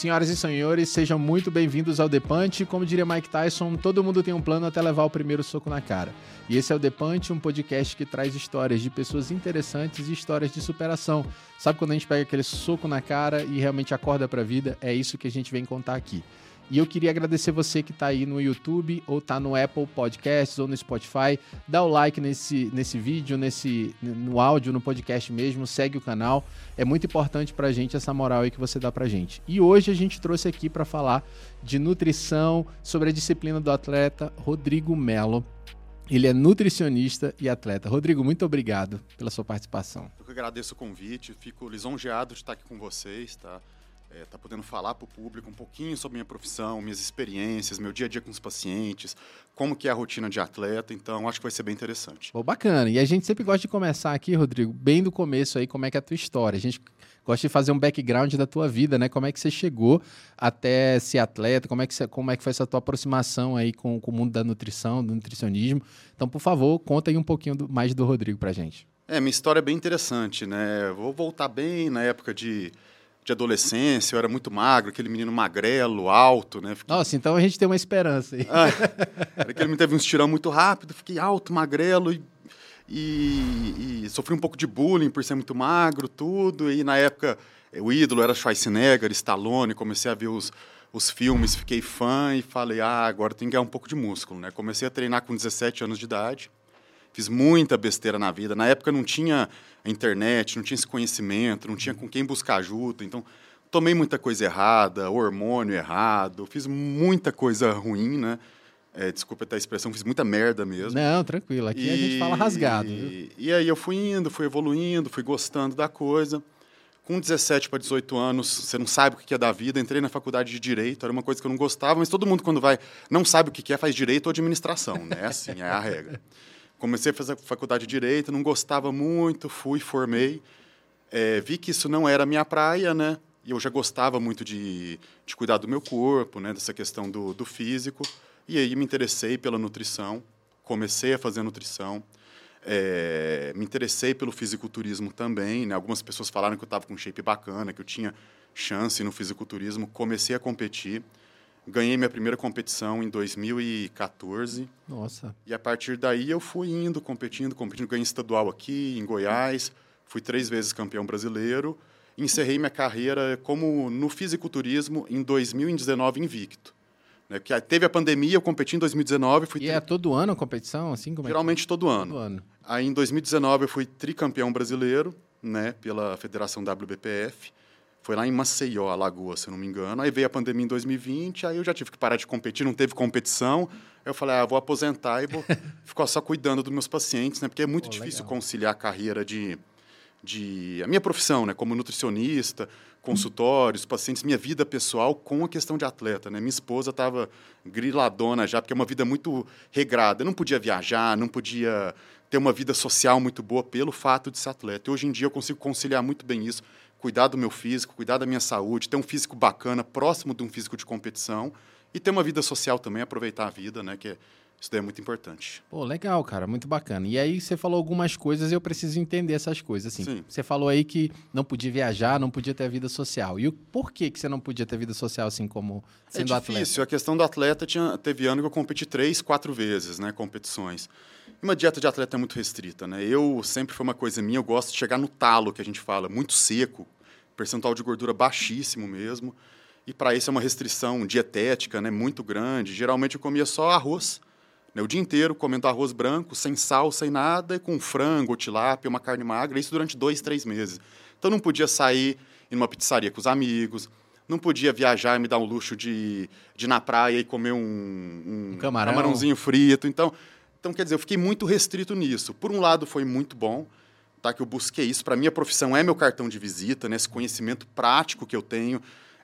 Senhoras e senhores, sejam muito bem-vindos ao Punch. Como diria Mike Tyson, todo mundo tem um plano até levar o primeiro soco na cara. E esse é o Punch, um podcast que traz histórias de pessoas interessantes e histórias de superação. Sabe quando a gente pega aquele soco na cara e realmente acorda pra vida? É isso que a gente vem contar aqui. E eu queria agradecer você que está aí no YouTube ou está no Apple Podcasts ou no Spotify. Dá o like nesse, nesse vídeo, nesse, no áudio, no podcast mesmo. Segue o canal. É muito importante para a gente essa moral aí que você dá para gente. E hoje a gente trouxe aqui para falar de nutrição, sobre a disciplina do atleta Rodrigo Melo. Ele é nutricionista e atleta. Rodrigo, muito obrigado pela sua participação. Eu que agradeço o convite, fico lisonjeado de estar aqui com vocês, tá? É, tá podendo falar para o público um pouquinho sobre minha profissão, minhas experiências, meu dia a dia com os pacientes, como que é a rotina de atleta, então acho que vai ser bem interessante. Pô, bacana. E a gente sempre gosta de começar aqui, Rodrigo, bem do começo aí, como é que é a tua história. A gente gosta de fazer um background da tua vida, né? Como é que você chegou até ser atleta, como é que, você, como é que foi essa tua aproximação aí com, com o mundo da nutrição, do nutricionismo. Então, por favor, conta aí um pouquinho do, mais do Rodrigo pra gente. É, minha história é bem interessante, né? Vou voltar bem na época de de adolescência, eu era muito magro, aquele menino magrelo, alto, né? Fiquei... Nossa, então a gente tem uma esperança aí. Ah, era aquele menino teve um estirão muito rápido, fiquei alto, magrelo e, e, e, sofri um pouco de bullying por ser muito magro, tudo. E na época o ídolo era Schwarzenegger, Stallone, comecei a ver os, os filmes, fiquei fã e falei, ah, agora tem que ganhar um pouco de músculo, né? Comecei a treinar com 17 anos de idade. Fiz muita besteira na vida. Na época não tinha internet, não tinha esse conhecimento, não tinha com quem buscar ajuda. Então, tomei muita coisa errada, hormônio errado, fiz muita coisa ruim, né? É, desculpa até a expressão, fiz muita merda mesmo. Não, tranquilo. Aqui e, a gente fala rasgado. E, e, aí eu fui indo, fui evoluindo, fui gostando da coisa. Com 17 para 18 anos, você não sabe o que é da vida. Entrei na faculdade de Direito, era uma coisa que eu não gostava, mas todo mundo, quando vai, não sabe o que é, faz Direito ou Administração, né? Assim, é a regra. Comecei a fazer faculdade de Direito, não gostava muito, fui, formei. É, vi que isso não era minha praia, né? E eu já gostava muito de, de cuidar do meu corpo, né? Dessa questão do, do físico. E aí me interessei pela nutrição, comecei a fazer nutrição. É, me interessei pelo fisiculturismo também, né? Algumas pessoas falaram que eu estava com um shape bacana, que eu tinha chance no fisiculturismo. Comecei a competir. Ganhei minha primeira competição em 2014. Nossa. E a partir daí eu fui indo, competindo, competindo. Ganhei estadual aqui, em Goiás. Fui três vezes campeão brasileiro. Encerrei minha carreira como no fisiculturismo em 2019 invicto. Né? Porque teve a pandemia, eu competi em 2019. Fui e tri... é todo ano a competição? assim como Geralmente é? todo ano. Todo ano. Aí em 2019 eu fui tricampeão brasileiro né, pela Federação WBPF. Foi lá em Maceió, Alagoas, se eu não me engano. Aí veio a pandemia em 2020, aí eu já tive que parar de competir, não teve competição. Eu falei, ah, vou aposentar e vou ficar só cuidando dos meus pacientes, né? Porque é muito oh, difícil legal. conciliar a carreira de, de... A minha profissão, né? Como nutricionista, consultórios, pacientes, minha vida pessoal com a questão de atleta, né? Minha esposa estava griladona já, porque é uma vida muito regrada. Eu não podia viajar, não podia ter uma vida social muito boa pelo fato de ser atleta. E hoje em dia eu consigo conciliar muito bem isso cuidar do meu físico, cuidar da minha saúde, ter um físico bacana, próximo de um físico de competição e ter uma vida social também, aproveitar a vida, né? Que é, isso daí é muito importante. Pô, legal, cara, muito bacana. E aí você falou algumas coisas e eu preciso entender essas coisas. Assim, Sim. Você falou aí que não podia viajar, não podia ter vida social. E o porquê que você não podia ter vida social assim como sendo é atleta? É difícil. A questão do atleta tinha, teve ano que eu competi três, quatro vezes, né? Competições. E uma dieta de atleta é muito restrita, né? Eu sempre foi uma coisa minha, eu gosto de chegar no talo, que a gente fala, muito seco, percentual de gordura baixíssimo mesmo. E para isso é uma restrição dietética, né, muito grande. Geralmente eu comia só arroz, né, o dia inteiro comendo arroz branco, sem sal, sem nada, e com frango, tilápia, uma carne magra, isso durante dois, três meses. Então não podia sair em uma pizzaria com os amigos, não podia viajar e me dar o luxo de, de ir na praia e comer um, um, um Camarão. camarãozinho frito. Então, então, quer dizer, eu fiquei muito restrito nisso. Por um lado, foi muito bom, tá? Que eu busquei isso. Para minha profissão é meu cartão de visita, né? Esse conhecimento prático que eu tenho.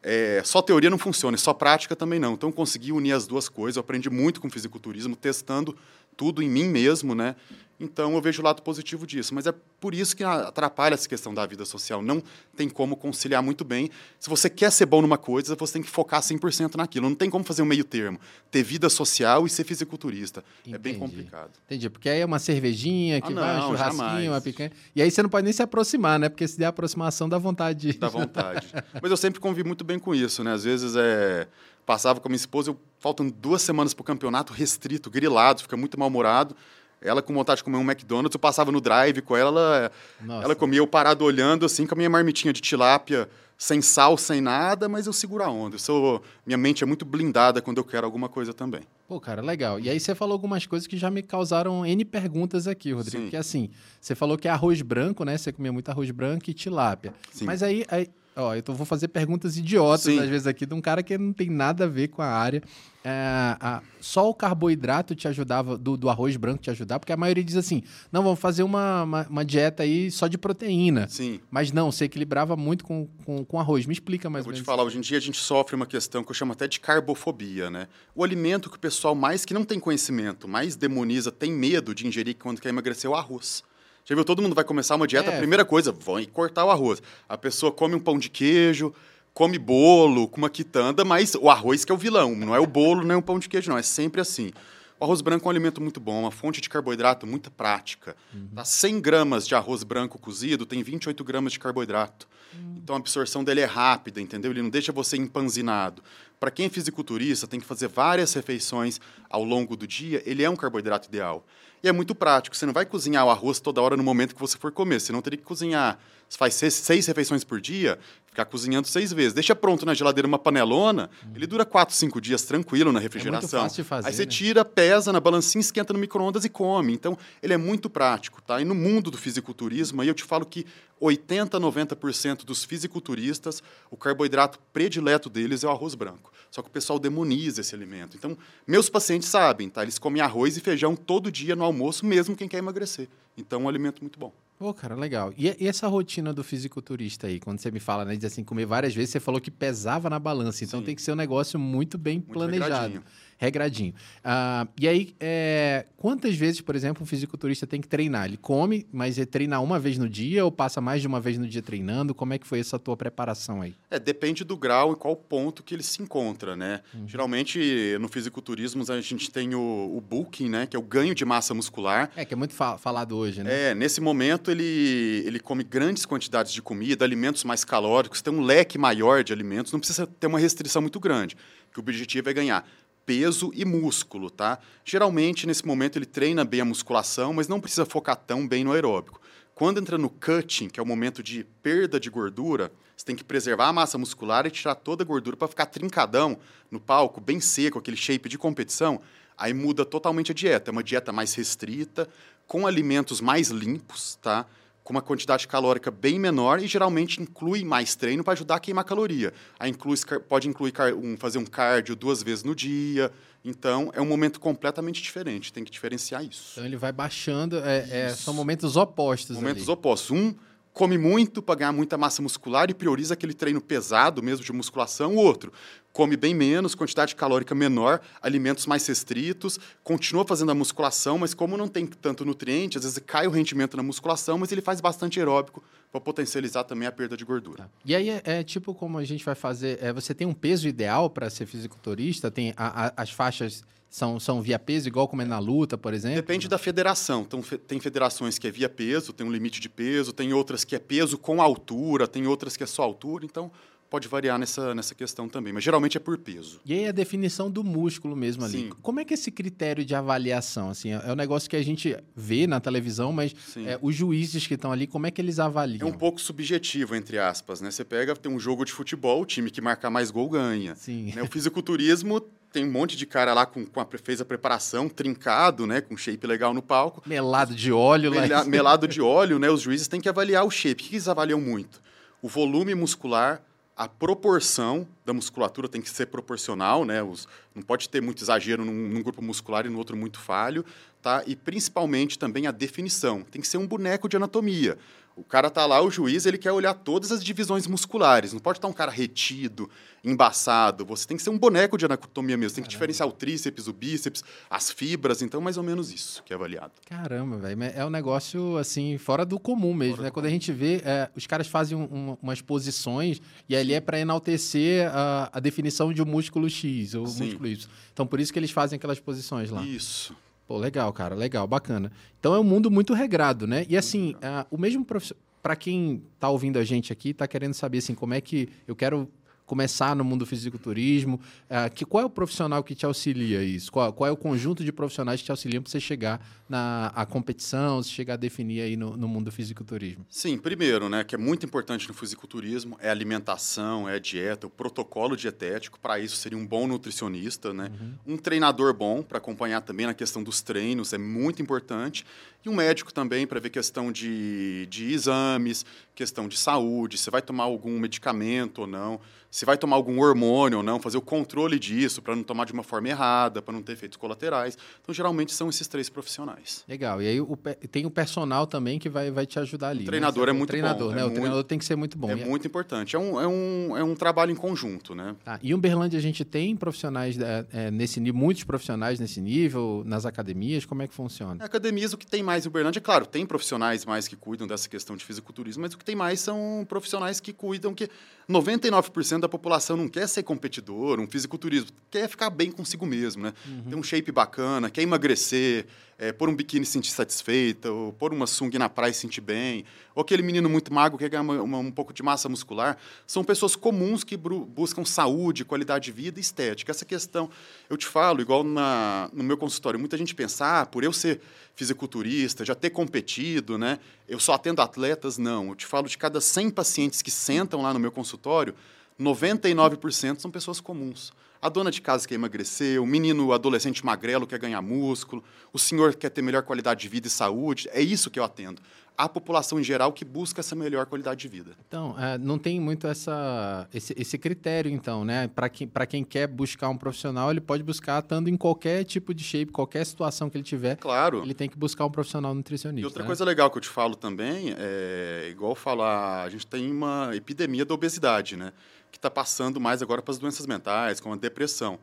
É, só teoria não funciona, só prática também não. Então, consegui unir as duas coisas. Eu aprendi muito com fisiculturismo, testando tudo em mim mesmo, né? Então eu vejo o lado positivo disso, mas é por isso que atrapalha essa questão da vida social. Não tem como conciliar muito bem. Se você quer ser bom numa coisa, você tem que focar 100% naquilo. Não tem como fazer um meio termo. Ter vida social e ser fisiculturista. Entendi. É bem complicado. Entendi. Porque aí é uma cervejinha que ah, vai, um churrasquinho, jamais. uma picanha. E aí você não pode nem se aproximar, né? Porque se der aproximação, dá vontade. De... Dá vontade. mas eu sempre convivi muito bem com isso, né? Às vezes é passava com a minha esposa, eu, faltam duas semanas para o campeonato, restrito, grilado, fica muito mal-humorado. Ela com vontade de comer um McDonald's, eu passava no drive com ela, ela, ela comia eu parado olhando assim com a minha marmitinha de tilápia, sem sal, sem nada, mas eu seguro a onda. Eu sou, minha mente é muito blindada quando eu quero alguma coisa também. Pô, cara, legal. E aí você falou algumas coisas que já me causaram N perguntas aqui, Rodrigo. Sim. Que assim, você falou que é arroz branco, né? Você comia muito arroz branco e tilápia. Sim. Mas aí, aí Ó, eu vou fazer perguntas idiotas, Sim. às vezes, aqui, de um cara que não tem nada a ver com a área. É, a, só o carboidrato te ajudava, do, do, arroz branco te ajudava, porque a maioria diz assim: não, vamos fazer uma, uma, uma, dieta aí só de proteína. Sim. Mas não, você equilibrava muito com, com, com arroz. Me explica mais eu ou menos. Vou te falar, hoje em dia a gente sofre uma questão que eu chamo até de carbofobia, né? O alimento que o pessoal mais que não tem conhecimento, mais demoniza, tem medo de ingerir quando quer emagrecer é o arroz. Já viu? Todo mundo vai começar uma dieta, é. primeira coisa, vão cortar o arroz. A pessoa come um pão de queijo, come bolo com uma quitanda, mas o arroz que é o vilão, não é o bolo nem o pão de queijo, não. É sempre assim. O arroz branco é um alimento muito bom, uma fonte de carboidrato muito prática. Uhum. Tá? 100 gramas de arroz branco cozido tem 28 gramas de carboidrato. Uhum. Então a absorção dele é rápida, entendeu? Ele não deixa você empanzinado. Para quem é fisiculturista, tem que fazer várias refeições ao longo do dia, ele é um carboidrato ideal. E é muito prático. Você não vai cozinhar o arroz toda hora no momento que você for comer. Você não teria que cozinhar. Você faz seis, seis refeições por dia, ficar cozinhando seis vezes. Deixa pronto na geladeira uma panelona, hum. ele dura quatro, cinco dias tranquilo na refrigeração. É muito fácil de fazer, Aí você né? tira, pesa na balancinha, esquenta no micro-ondas e come. Então, ele é muito prático, tá? E no mundo do fisiculturismo, aí eu te falo que 80, 90% dos fisiculturistas, o carboidrato predileto deles é o arroz branco. Só que o pessoal demoniza esse alimento. Então, meus pacientes sabem, tá? Eles comem arroz e feijão todo dia no almoço, mesmo quem quer emagrecer. Então, é um alimento muito bom. Pô, cara, legal. E, e, essa rotina do fisiculturista aí, quando você me fala, né, de assim, comer várias vezes, você falou que pesava na balança, então Sim. tem que ser um negócio muito bem muito planejado. Regradinho regradinho. Ah, e aí, é, quantas vezes, por exemplo, um fisiculturista tem que treinar? Ele come, mas ele treina uma vez no dia ou passa mais de uma vez no dia treinando? Como é que foi essa tua preparação aí? É, depende do grau e qual ponto que ele se encontra, né? Uhum. Geralmente, no fisiculturismo, a gente tem o, o bulking, né? Que é o ganho de massa muscular. É, que é muito fa falado hoje, né? É, nesse momento ele, ele come grandes quantidades de comida, alimentos mais calóricos, tem um leque maior de alimentos, não precisa ter uma restrição muito grande, que o objetivo é ganhar peso e músculo, tá? Geralmente, nesse momento, ele treina bem a musculação, mas não precisa focar tão bem no aeróbico. Quando entra no cutting, que é o momento de perda de gordura, você tem que preservar a massa muscular e tirar toda a gordura para ficar trincadão no palco, bem seco, aquele shape de competição. Aí muda totalmente a dieta. É uma dieta mais restrita, com alimentos mais limpos, tá? Com uma quantidade calórica bem menor e geralmente inclui mais treino para ajudar a queimar caloria. Aí inclui, pode incluir um, fazer um cardio duas vezes no dia. Então, é um momento completamente diferente, tem que diferenciar isso. Então, ele vai baixando, é, é, são momentos opostos. Momentos ali. opostos. Um come muito para ganhar muita massa muscular e prioriza aquele treino pesado mesmo de musculação, o outro come bem menos, quantidade calórica menor, alimentos mais restritos, continua fazendo a musculação, mas como não tem tanto nutriente, às vezes cai o rendimento na musculação, mas ele faz bastante aeróbico para potencializar também a perda de gordura. Tá. E aí é, é, tipo como a gente vai fazer, é, você tem um peso ideal para ser fisiculturista, tem a, a, as faixas são, são via peso, igual como é na luta, por exemplo? Depende da federação. Então, fe tem federações que é via peso, tem um limite de peso, tem outras que é peso com altura, tem outras que é só altura. Então, pode variar nessa, nessa questão também, mas geralmente é por peso. E aí a definição do músculo mesmo ali. Sim. Como é que é esse critério de avaliação? Assim, é um negócio que a gente vê na televisão, mas é, os juízes que estão ali, como é que eles avaliam? É um pouco subjetivo, entre aspas. Né? Você pega, tem um jogo de futebol, o time que marca mais gol ganha. Sim. Né? O fisiculturismo tem um monte de cara lá com, com a, fez a preparação, trincado, né? Com shape legal no palco. Melado de óleo. Mela, lá. Melado de óleo, né? Os juízes têm que avaliar o shape. O que eles avaliam muito? O volume muscular, a proporção da musculatura tem que ser proporcional, né? Os, não pode ter muito exagero num, num, grupo muscular e no outro muito falho. tá? E principalmente também a definição. Tem que ser um boneco de anatomia. O cara tá lá, o juiz, ele quer olhar todas as divisões musculares. Não pode estar um cara retido, embaçado. Você tem que ser um boneco de anatomia mesmo. Tem que diferenciar o tríceps, o bíceps, as fibras. Então, mais ou menos isso que é avaliado. Caramba, velho. É um negócio, assim, fora do comum mesmo, fora né? Quando a gente vê, é, os caras fazem um, umas posições e ali é para enaltecer a, a, definição de um músculo X ou Sim. músculo Y. Então, por isso que eles fazem aquelas posições lá. Isso. Pô, legal, cara, legal, bacana. Então é um mundo muito regrado, né? E assim, uh, o mesmo profissional. Para quem está ouvindo a gente aqui, está querendo saber assim, como é que eu quero começar no mundo do fisiculturismo? Uh, que, qual é o profissional que te auxilia isso? Qual, qual é o conjunto de profissionais que te auxiliam para você chegar na a competição, se chegar a definir aí no, no, mundo do fisiculturismo? Sim, primeiro, né, que é muito importante no fisiculturismo, é a alimentação, é a dieta, o protocolo dietético. Para isso, seria um bom nutricionista, né? Uhum. Um treinador bom para acompanhar também na questão dos treinos, é muito importante. E um médico também para ver questão de, de exames, questão de saúde, se vai tomar algum medicamento ou não se vai tomar algum hormônio ou não, fazer o controle disso para não tomar de uma forma errada, para não ter efeitos colaterais. Então, geralmente são esses três profissionais. Legal. E aí o, tem o personal também que vai, vai te ajudar ali. O né? treinador né? é muito treinador, bom. Né? É o muito, treinador tem que ser muito bom. É e muito importante. É um, é, um, é um trabalho em conjunto, né? Tá. E Uberlândia a gente tem profissionais é, é, nesse nível, muitos profissionais nesse nível, nas academias, como é que funciona? Academias, o que tem mais em Uberlândia, é claro, tem profissionais mais que cuidam dessa questão de fisiculturismo, mas o que tem mais são profissionais que cuidam que 99% da população não quer ser competidor, um fisiculturismo, quer ficar bem consigo mesmo, né? Uhum. Ter um shape bacana, quer emagrecer, é, pôr um biquíni se sentir satisfeita, ou pôr uma sunga na praia e se sentir bem, ou aquele menino muito magro que quer uma, uma, um pouco de massa muscular. São pessoas comuns que buscam saúde, qualidade de vida e estética. Essa questão, eu te falo, igual na, no meu consultório, muita gente pensa, ah, por eu ser fisiculturista, já ter competido, né? Eu só atendo atletas, não. Eu te falo de cada 100 pacientes que sentam lá no meu consultório, 99% são pessoas comuns. A dona de casa quer emagrecer, o menino o adolescente magrelo quer ganhar músculo, o senhor quer ter melhor qualidade de vida e saúde. É isso que eu atendo a população em geral que busca essa melhor qualidade de vida. Então, é, não tem muito essa, esse, esse critério, então, né? Para quem, quem quer buscar um profissional, ele pode buscar estando em qualquer tipo de shape, qualquer situação que ele tiver. Claro. Ele tem que buscar um profissional nutricionista. E outra né? coisa legal que eu te falo também, é igual falar, a gente tem uma epidemia da obesidade, né? Que está passando mais agora para as doenças mentais, como a depressão.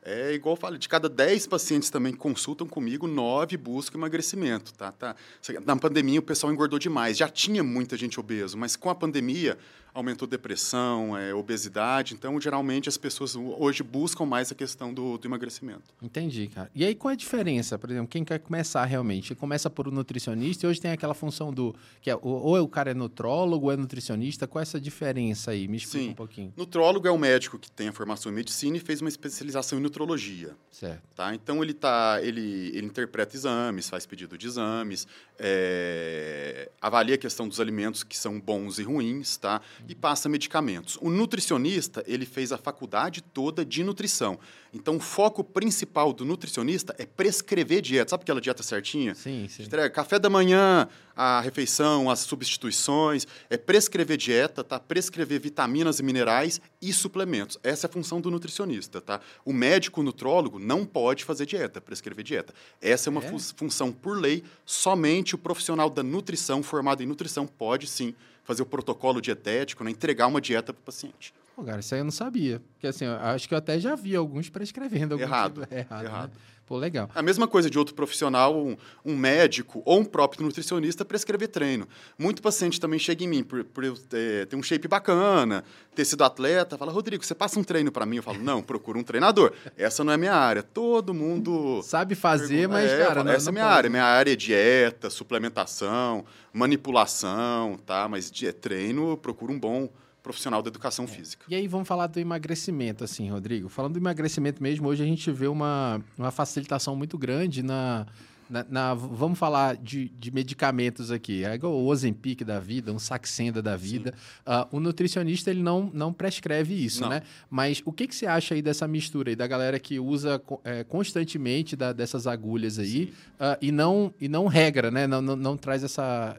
É igual eu falo, de cada 10 pacientes também que consultam comigo, 9 buscam emagrecimento, tá? tá? Na pandemia o pessoal engordou demais, já tinha muita gente obeso, mas com a pandemia aumentou depressão, é, obesidade, então geralmente as pessoas hoje buscam mais a questão do, do, emagrecimento. Entendi, cara. E aí qual é a diferença? Por exemplo, quem quer começar realmente? Começa por um nutricionista e hoje tem aquela função do, que é, ou o cara é nutrólogo ou é nutricionista, qual é essa diferença aí? Me explica Sim. um pouquinho. Nutrólogo é um médico que tem a formação em medicina e fez uma especialização em nutrologia. Certo. Tá? Então ele, tá, ele, ele interpreta exames, faz pedido de exames, é, avalia a questão dos alimentos que são bons e ruins, tá? E passa medicamentos. O nutricionista, ele fez a faculdade toda de nutrição. Então, o foco principal do nutricionista é prescrever dieta. Sabe aquela dieta certinha? Sim, sim. Entrega café da manhã, a refeição, as substituições. É prescrever dieta, tá? Prescrever vitaminas e minerais e suplementos. Essa é a função do nutricionista, tá? O médico nutrólogo não pode fazer dieta, prescrever dieta. Essa é uma é? função por lei. Somente o profissional da nutrição, formado em nutrição, pode sim fazer o protocolo dietético, né? entregar uma dieta para o paciente. Pô, cara, isso aí eu não sabia. Porque assim, acho que eu até já vi alguns prescrevendo. Algum errado. Tipo, errado. errado. Né? Pô, legal. A mesma coisa de outro profissional, um, um, médico ou um próprio nutricionista prescrever treino. Muito paciente também chega em mim por, por eu ter, ter, um shape bacana, ter sido atleta, fala, Rodrigo, você passa um treino para mim? Eu falo, não, procura um treinador. Essa não é minha área. Todo mundo... Sabe fazer, mas, é, cara... Falo, não, essa não é minha pode. área. Minha área é dieta, suplementação, manipulação, tá? Mas de, treino, procura um bom profissional da educação é. física. E aí vamos falar do emagrecimento, assim, Rodrigo. Falando do emagrecimento mesmo, hoje a gente vê uma, uma facilitação muito grande na, na, na, vamos falar de, de, medicamentos aqui. É igual o Ozempic da vida, um Saxenda da vida. Uh, o nutricionista ele não, não prescreve isso, não. né? Mas o que, que você acha aí dessa mistura aí da galera que usa é, constantemente da, dessas agulhas aí uh, e não e não regra, né? Não, não, não traz essa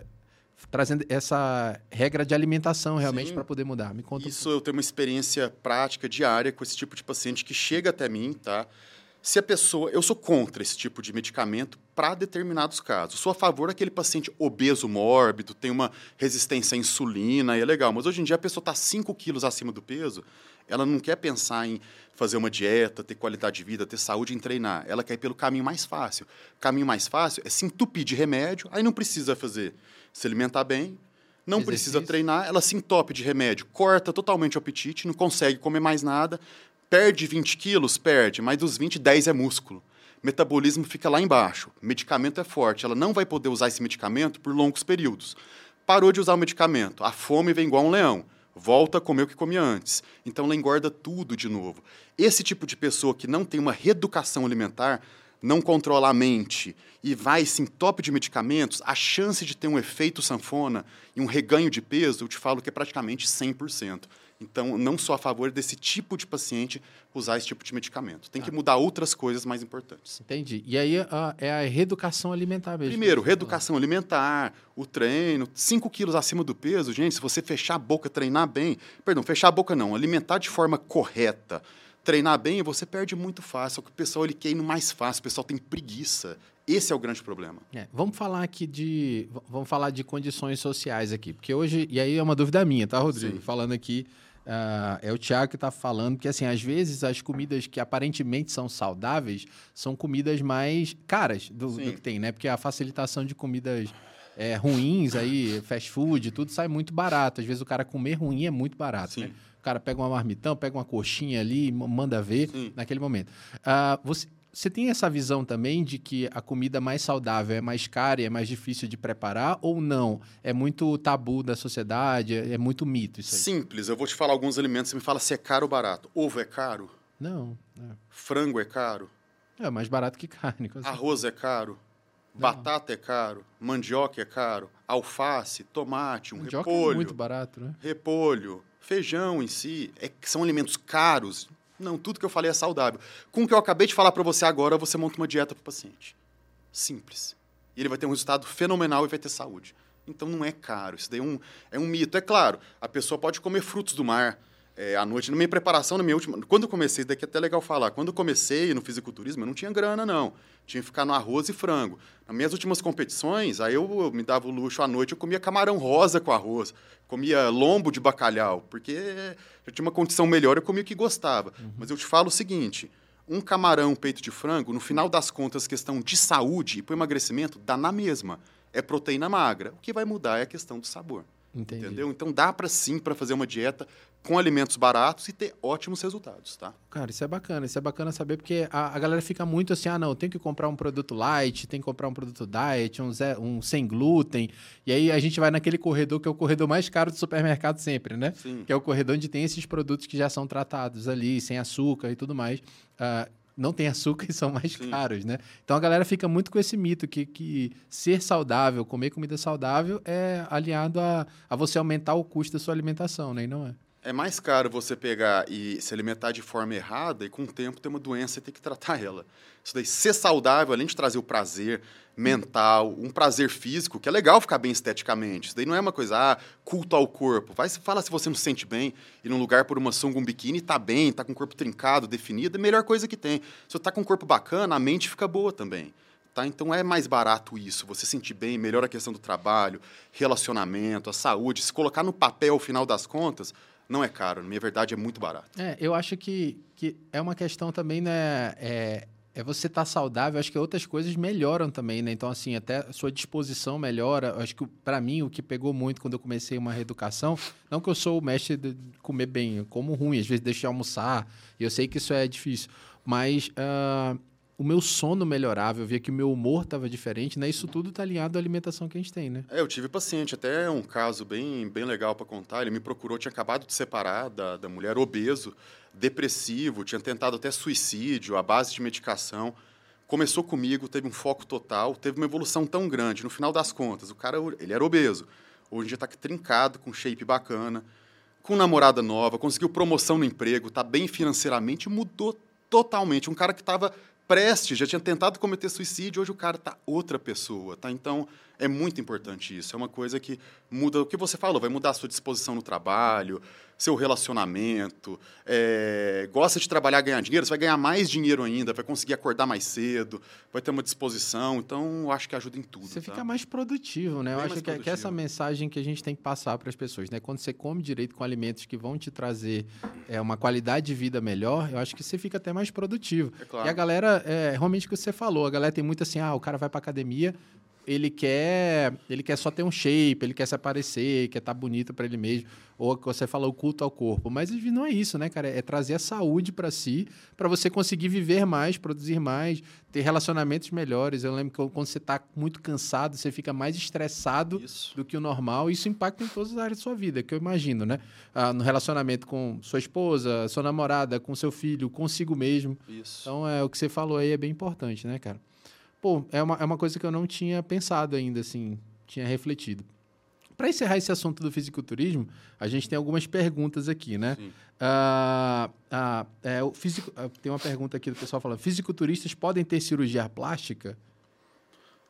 trazendo essa regra de alimentação realmente para poder mudar. Me conta. Isso um eu tenho uma experiência prática diária com esse tipo de paciente que chega até mim, tá? Se a pessoa. Eu sou contra esse tipo de medicamento para determinados casos. Sou a favor daquele paciente obeso mórbido, tem uma resistência à insulina, e é legal. Mas hoje em dia a pessoa está 5 quilos acima do peso, ela não quer pensar em fazer uma dieta, ter qualidade de vida, ter saúde, em treinar. Ela quer ir pelo caminho mais fácil. O caminho mais fácil é se entupir de remédio, aí não precisa fazer se alimentar bem, não Exercício. precisa treinar, ela se entope de remédio, corta totalmente o apetite, não consegue comer mais nada, perde 20 quilos, perde, mas dos 20, 10 é músculo. Metabolismo fica lá embaixo, medicamento é forte, ela não vai poder usar esse medicamento por longos períodos. Parou de usar o medicamento, a fome vem igual um leão volta a comer o que comia antes. Então ela engorda tudo de novo. Esse tipo de pessoa que não tem uma reeducação alimentar, não controla a mente e vai se entope de medicamentos, a chance de ter um efeito sanfona e um reganho de peso, eu te falo que é praticamente 100%. Então, não sou a favor desse tipo de paciente usar esse tipo de medicamento. Tem que ah. mudar outras coisas mais importantes. Entendi. E aí a, é a reeducação alimentar mesmo. Primeiro, reeducação alimentar, o treino, 5 quilos acima do peso, gente, se você fechar a boca, treinar bem, perdão, fechar a boca não, alimentar de forma correta, treinar bem, você perde muito fácil. O pessoal ele no mais fácil, o pessoal tem preguiça. Esse é o grande problema. É, vamos falar aqui de vamos falar de condições sociais aqui, porque hoje e aí é uma dúvida minha, tá, Rodrigo? Sim. Falando aqui Uh, é o Tiago que está falando que, assim, às vezes as comidas que aparentemente são saudáveis são comidas mais caras do, do que tem, né? Porque a facilitação de comidas é, ruins aí, fast food, tudo sai muito barato. Às vezes o cara comer ruim é muito barato, né? O cara pega uma marmitão, pega uma coxinha ali, manda ver Sim. naquele momento. Uh, você, você tem essa visão também de que a comida mais saudável é mais cara e é mais difícil de preparar ou não? É muito tabu da sociedade, é muito mito isso aí? Simples, eu vou te falar alguns alimentos, você me fala se é caro ou barato. Ovo é caro? Não. É. Frango é caro? É mais barato que carne. Arroz é caro? Não. Batata é caro? Mandioca é caro? Alface, tomate, um Mandioca repolho. É muito barato, né? Repolho, feijão em si, é, são alimentos caros não, tudo que eu falei é saudável. Com o que eu acabei de falar para você agora, você monta uma dieta para o paciente. Simples. E ele vai ter um resultado fenomenal e vai ter saúde. Então não é caro. Isso daí é um, é um mito. É claro, a pessoa pode comer frutos do mar é, à noite. Na minha preparação, na minha última. Quando eu comecei, daqui é até legal falar. Quando eu comecei no fisiculturismo, eu não tinha grana, não. Tinha que ficar no arroz e frango. Nas minhas últimas competições, aí eu, eu me dava o luxo à noite, eu comia camarão rosa com arroz, comia lombo de bacalhau, porque eu tinha uma condição melhor, eu comia o que gostava. Uhum. Mas eu te falo o seguinte: um camarão, peito de frango, no final das contas, questão de saúde e para emagrecimento, dá na mesma. É proteína magra. O que vai mudar é a questão do sabor. Entendi. Entendeu? Então dá para sim para fazer uma dieta com alimentos baratos e ter ótimos resultados, tá? Cara, isso é bacana, isso é bacana saber, porque a, a galera fica muito assim, ah, não, tem que comprar um produto light, tem que comprar um produto diet, um, zero, um sem glúten, e aí a gente vai naquele corredor que é o corredor mais caro do supermercado sempre, né? Sim. Que é o corredor onde tem esses produtos que já são tratados ali, sem açúcar e tudo mais. Uh, não tem açúcar e são mais Sim. caros, né? Então a galera fica muito com esse mito que, que ser saudável, comer comida saudável é aliado a, a você aumentar o custo da sua alimentação, né? E não é. É mais caro você pegar e se alimentar de forma errada e com o tempo ter uma doença e ter que tratar ela. Isso daí, ser saudável, além de trazer o prazer mental, um prazer físico, que é legal ficar bem esteticamente. Isso daí não é uma coisa, ah, culto ao corpo. Vai, fala se você não se sente bem, ir num lugar por uma sunga, um biquíni, tá bem, tá com o corpo trincado, definido, é a melhor coisa que tem. Se você tá com um corpo bacana, a mente fica boa também. Tá? Então é mais barato isso, você sentir bem, melhora a questão do trabalho, relacionamento, a saúde, se colocar no papel, ao final das contas, não é caro, na minha verdade é muito barato. É, eu acho que, que é uma questão também, né? É, é você estar tá saudável, acho que outras coisas melhoram também, né? Então, assim, até a sua disposição melhora. Acho que, para mim, o que pegou muito quando eu comecei uma reeducação, não que eu sou o mestre de comer bem, eu como ruim, às vezes deixo de almoçar, e eu sei que isso é difícil, mas uh, o meu sono melhorava, eu via que o meu humor estava diferente, né? Isso tudo está alinhado à alimentação que a gente tem, né? É, eu tive paciente, até um caso bem, bem legal para contar. Ele me procurou, tinha acabado de separar da, da mulher, obeso, depressivo, tinha tentado até suicídio, à base de medicação. Começou comigo, teve um foco total, teve uma evolução tão grande. No final das contas, o cara, ele era obeso. Hoje em dia está trincado, com shape bacana, com namorada nova, conseguiu promoção no emprego, está bem financeiramente, mudou totalmente. Um cara que estava Preste já tinha tentado cometer suicídio, hoje o cara tá outra pessoa, tá? Então, é muito importante isso. É uma coisa que muda o que você falou, vai mudar a sua disposição no trabalho, seu relacionamento, é, gosta de trabalhar ganhar dinheiro, você vai ganhar mais dinheiro ainda, vai conseguir acordar mais cedo, vai ter uma disposição. Então, eu acho que ajuda em tudo. Você tá? fica mais produtivo, né? Bem eu acho que, que, essa mensagem que a gente tem que passar para as pessoas, né? Quando você come direito com alimentos que vão te trazer é, uma qualidade de vida melhor, eu acho que você fica até mais produtivo. É claro. E a galera, é, realmente o que você falou, a galera tem muito assim, ah, o cara vai para academia, ele quer, ele quer só ter um shape, ele quer se aparecer, quer estar tá bonito para ele mesmo, ou você falou o culto ao corpo, mas não é isso, né, cara? É trazer a saúde para si, para você conseguir viver mais, produzir mais, ter relacionamentos melhores. Eu lembro que quando você está muito cansado, você fica mais estressado Isso. do que o normal. Isso impacta em todas as áreas da sua vida, que eu imagino, né? Ah, no relacionamento com sua esposa, sua namorada, com seu filho, consigo mesmo. Isso. Então, é o que você falou aí é bem importante, né, cara? Pô, é uma, é uma coisa que eu não tinha pensado ainda, assim, tinha refletido. Para encerrar esse assunto do fisiculturismo, a gente tem algumas perguntas aqui, né? Ah, ah, é, o fisico, ah, tem uma pergunta aqui do pessoal falando: fisiculturistas podem ter cirurgia plástica?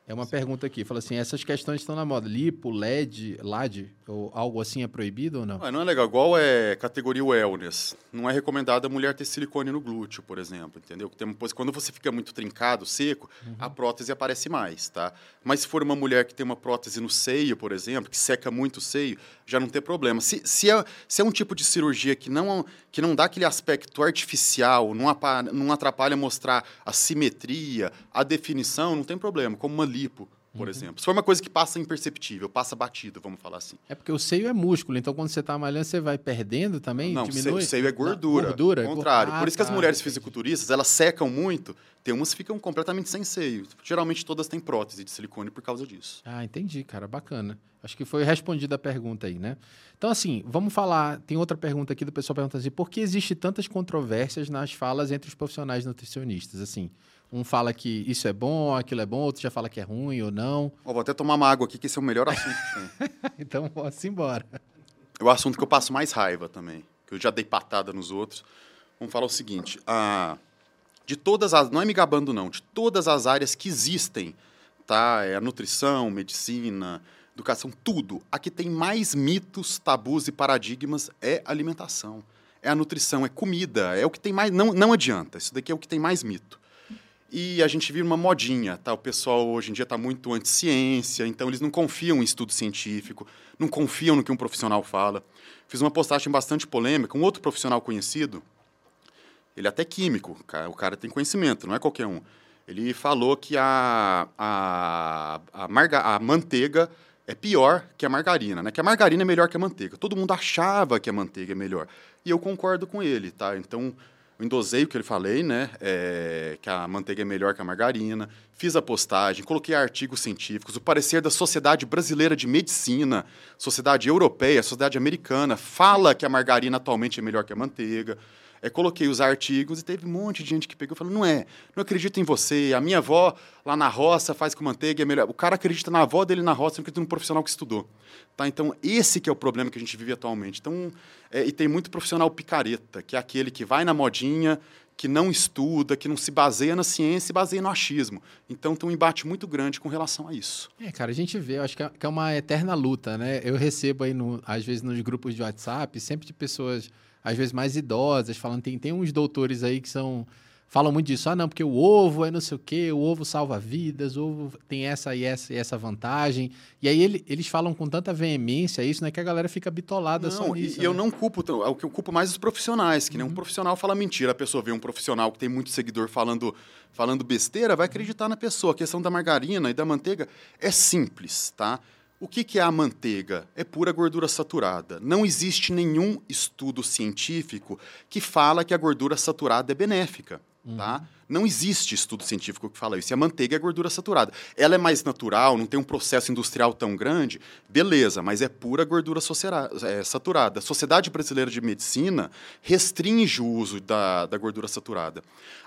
É uma Sim. pergunta aqui, fala assim, essas questões estão na moda, lipo, LED, LAD, ou algo assim é proibido ou não? não é legal, igual é categoria wellness, não é recomendado a mulher ter silicone no glúteo, por exemplo, entendeu? Depois, quando você fica muito trincado, seco, uhum. a prótese aparece mais, tá? Mas se for uma mulher que tem uma prótese no seio, por exemplo, que seca muito o seio, já não tem problema. Se, se, é, se é um tipo de cirurgia que não, que não dá aquele aspecto artificial, não, não atrapalha mostrar a simetria, a definição, não tem problema, como uma lipo, por uhum. exemplo. Se for uma coisa que passa imperceptível, passa batido, vamos falar assim. É porque o seio é músculo, então quando você está malhando, você vai perdendo também? Não, diminui? o seio é gordura. Gordura? Ao contrário. Ah, por isso que as tá, mulheres fisiculturistas, elas secam muito, tem umas que ficam completamente sem seio. Geralmente todas têm prótese de silicone por causa disso. Ah, entendi, cara, bacana. Acho que foi respondida a pergunta aí, né? Então, assim, vamos falar. Tem outra pergunta aqui do pessoal perguntando assim: por que existe tantas controvérsias nas falas entre os profissionais nutricionistas? Assim, um fala que isso é bom, aquilo é bom, outro já fala que é ruim ou não. Oh, vou até tomar uma água aqui, que esse é o melhor assunto que tem. então, posso embora. É o assunto que eu passo mais raiva também, que eu já dei patada nos outros. Vamos falar o seguinte: a, de todas as. Não é me gabando, não, de todas as áreas que existem, tá? É a nutrição, medicina, educação, tudo. A que tem mais mitos, tabus e paradigmas é alimentação. É a nutrição, é comida, é o que tem mais. Não, não adianta, isso daqui é o que tem mais mito. E a gente vira uma modinha, tá? O pessoal hoje em dia está muito anti-ciência, então eles não confiam em estudo científico, não confiam no que um profissional fala. Fiz uma postagem bastante polêmica, um outro profissional conhecido, ele é até químico, o cara tem conhecimento, não é qualquer um. Ele falou que a, a, a, marga, a manteiga é pior que a margarina, né? Que a margarina é melhor que a manteiga. Todo mundo achava que a manteiga é melhor. E eu concordo com ele, tá? Então, eu o que ele falei, né? É, que a manteiga é melhor que a margarina. Fiz a postagem, coloquei artigos científicos, o parecer da Sociedade Brasileira de Medicina, Sociedade Europeia, Sociedade Americana, fala que a margarina atualmente é melhor que a manteiga. É, coloquei os artigos e teve um monte de gente que pegou e falou: não é, não acredito em você. A minha avó lá na roça faz com manteiga, é melhor. O cara acredita na avó dele na roça, não acredita no profissional que estudou. Tá? Então, esse que é o problema que a gente vive atualmente. Então, é, e tem muito profissional picareta, que é aquele que vai na modinha, que não estuda, que não se baseia na ciência e baseia no achismo. Então tem um embate muito grande com relação a isso. É, cara, a gente vê, acho que é, que é uma eterna luta, né? Eu recebo aí, no, às vezes, nos grupos de WhatsApp, sempre de pessoas às vezes mais idosas, falando, tem, tem uns doutores aí que são falam muito disso. Ah, não, porque o ovo é não sei o quê, o ovo salva vidas, o ovo tem essa e essa e essa vantagem. E aí ele, eles falam com tanta veemência isso, né, que a galera fica bitolada não, só nisso. E né? eu não culpo, o que eu culpo mais os profissionais, que uhum. nem um profissional fala mentira, a pessoa vê um profissional que tem muito seguidor falando, falando besteira, vai acreditar na pessoa. A questão da margarina e da manteiga é simples, tá? O que, é a manteiga? É pura gordura saturada. Não existe nenhum estudo científico que fala que a gordura saturada é benéfica. Uhum. Tá? Não existe estudo científico que fala isso. E a manteiga é gordura saturada. Ela é mais natural, não tem um processo industrial tão grande, beleza, mas é pura gordura é, saturada. A Sociedade Brasileira de Medicina restringe o uso da, da gordura saturada.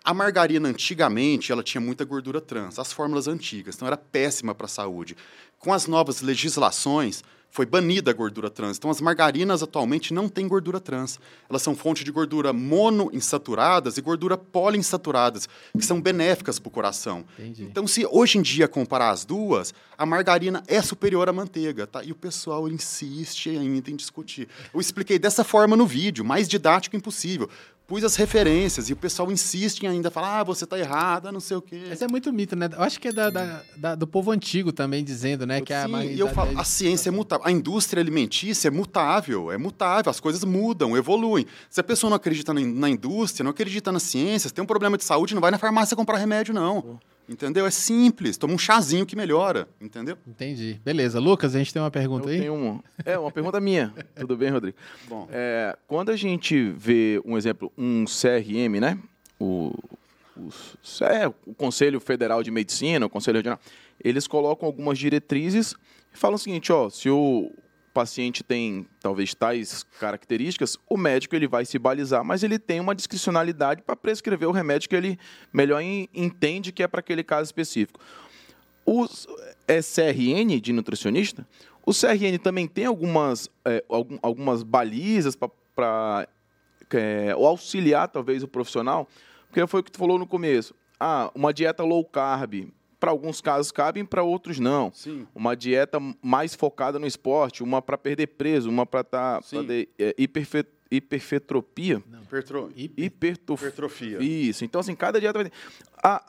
A margarina, antigamente, ela tinha muita gordura trans, as fórmulas antigas, então era péssima para a saúde. Com as novas legislações, foi banida a gordura trans. Então, as margarinas atualmente não têm gordura trans. Elas são fonte de gordura monoinsaturadas e gordura poliinsaturadas, que são benéficas para o coração. Entendi. Então, se hoje em dia comparar as duas, a margarina é superior à manteiga, tá? E o pessoal insiste ainda em discutir. Eu expliquei dessa forma no vídeo, mais didático impossível pus as referências e o pessoal insiste em ainda falar, ah, você está errada, não sei o quê. Esse é muito mito, né? Eu acho que é da, da, da do povo antigo também dizendo, né? Que Sim, a e eu falo, a ciência é mutável, a indústria alimentícia é mutável, é mutável, as coisas mudam, evoluem. Se a pessoa não acredita na, na indústria, não acredita na ciência, se tem um problema de saúde, não vai na farmácia comprar remédio, não. Oh. Entendeu? É simples. Toma um chazinho que melhora. Entendeu? Entendi. Beleza. Lucas, a gente tem uma pergunta Eu aí? Tenho uma. É, uma pergunta minha. Tudo bem, Rodrigo? Bom. É, quando a gente vê um exemplo, um CRM, né? O, o, é, o Conselho Federal de Medicina, o Conselho Regional, eles colocam algumas diretrizes e falam o seguinte, ó, se o, paciente tem talvez tais características, o médico ele vai se balizar, mas ele tem uma discricionalidade para prescrever o remédio que ele melhor entende que é para aquele caso específico. O CRN de nutricionista, o CRN também tem algumas, é, algumas balizas para é, auxiliar talvez o profissional, porque foi o que tu falou no começo. Ah, uma dieta low carb, para alguns casos cabem, para outros não. Sim. Uma dieta mais focada no esporte, uma para perder peso, uma para estar tá, é, hiperfe, hiperfetropia. Hipertro... Hipertrofia. Isso. Então, assim, cada dieta vai ter. Ah,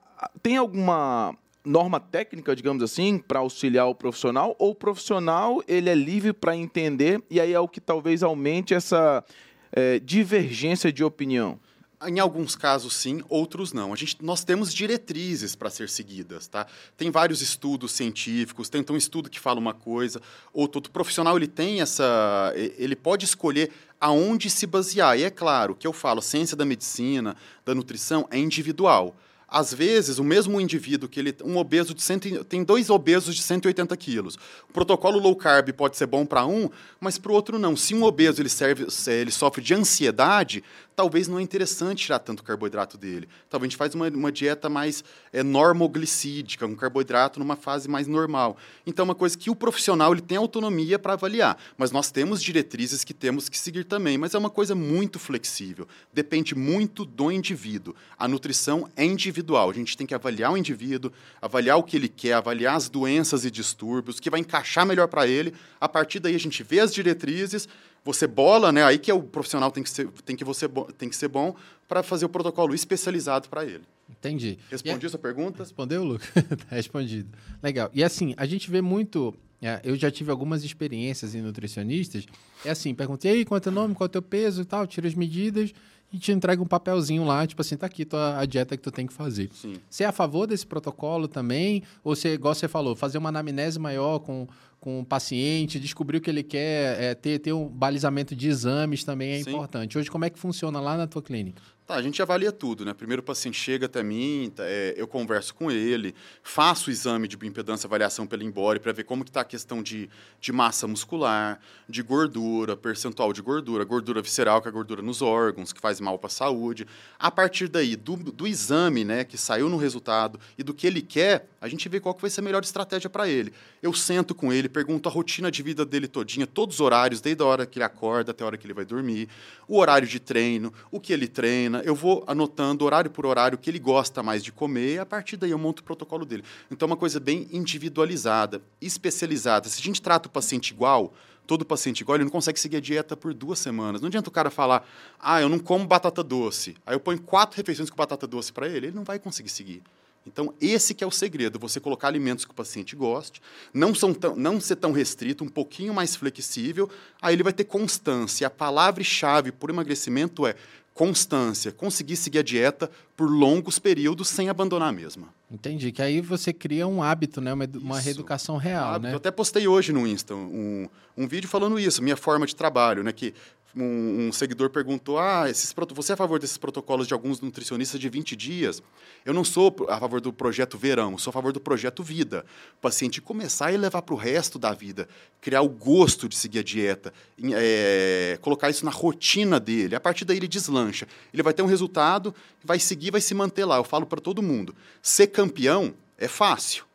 tem alguma norma técnica, digamos assim, para auxiliar o profissional? Ou o profissional ele é livre para entender e aí é o que talvez aumente essa é, divergência de opinião? Em alguns casos, sim, outros não. A gente, nós temos diretrizes para ser seguidas, tá? Tem vários estudos científicos, tem então, um estudo que fala uma coisa, ou todo profissional ele tem essa, ele pode escolher aonde se basear. E é claro, que eu falo, ciência da medicina, da nutrição é individual. Às vezes, o mesmo indivíduo que ele um obeso de cento, tem dois obesos de 180 quilos. O protocolo low carb pode ser bom para um, mas para o outro não. Se um obeso ele, serve, ele sofre de ansiedade, talvez não é interessante tirar tanto carboidrato dele. Talvez a gente faz uma, uma dieta mais é, normoglicídica, um carboidrato numa fase mais normal. Então, é uma coisa que o profissional ele tem autonomia para avaliar, mas nós temos diretrizes que temos que seguir também, mas é uma coisa muito flexível, depende muito do indivíduo. A nutrição é individual, a gente tem que avaliar o indivíduo, avaliar o que ele quer, avaliar as doenças e distúrbios, que vai encaixar melhor para ele. A partir daí, a gente vê as diretrizes você bola, né? Aí que é o profissional tem que ser, tem que você tem que ser bom para fazer o protocolo especializado para ele. Entendi. Respondi a sua pergunta? Respondeu, Lucas? tá respondido. Legal. E assim, a gente vê muito. É, eu já tive algumas experiências em nutricionistas. É assim, perguntei aí quanto é o nome, qual é o teu peso e tal, tira as medidas e te entrega um papelzinho lá, tipo assim, tá aqui tua, a dieta que tu tem que fazer. Sim. Você é a favor desse protocolo também? Ou você, igual você falou, fazer uma anamnese maior com, com o paciente, descobrir o que ele quer, é, ter, ter um balizamento de exames também é Sim. importante. Hoje, como é que funciona lá na tua clínica? Tá, a gente avalia tudo, né? Primeiro o paciente chega até mim, tá, é, eu converso com ele, faço o exame de bioimpedância, avaliação pela Embore, para ver como está a questão de, de massa muscular, de gordura, percentual de gordura, gordura visceral, que é a gordura nos órgãos, que faz mal para a saúde. A partir daí, do, do exame, né, que saiu no resultado e do que ele quer, a gente vê qual que vai ser a melhor estratégia para ele. Eu sento com ele, pergunto a rotina de vida dele todinha, todos os horários, desde a hora que ele acorda até a hora que ele vai dormir, o horário de treino, o que ele treina, eu vou anotando horário por horário o que ele gosta mais de comer e a partir daí eu monto o protocolo dele. Então é uma coisa bem individualizada, especializada. Se a gente trata o paciente igual, todo paciente igual, ele não consegue seguir a dieta por duas semanas. Não adianta o cara falar, ah, eu não como batata doce. Aí eu ponho quatro refeições com batata doce para ele, ele não vai conseguir seguir. Então, esse que é o segredo, você colocar alimentos que o paciente goste, não, tão, não ser tão restrito, um pouquinho mais flexível, aí ele vai ter constância. A palavra-chave por emagrecimento é constância, conseguir seguir a dieta por longos períodos sem abandonar a mesma. Entendi, que aí você cria um hábito, né? uma, uma reeducação real. Um né? Eu até postei hoje no Insta um, um vídeo falando isso, minha forma de trabalho, né? que um, um, seguidor perguntou: ah, esses, você é a favor desses protocolos de alguns nutricionistas de 20 dias? Eu não sou a favor do projeto verão, sou a favor do projeto vida. O paciente começar e levar para o resto da vida, criar o gosto de seguir a dieta, é, colocar isso na rotina dele. A partir daí ele deslancha. Ele vai ter um resultado, vai seguir, vai se manter lá. Eu falo para todo mundo: ser campeão é fácil.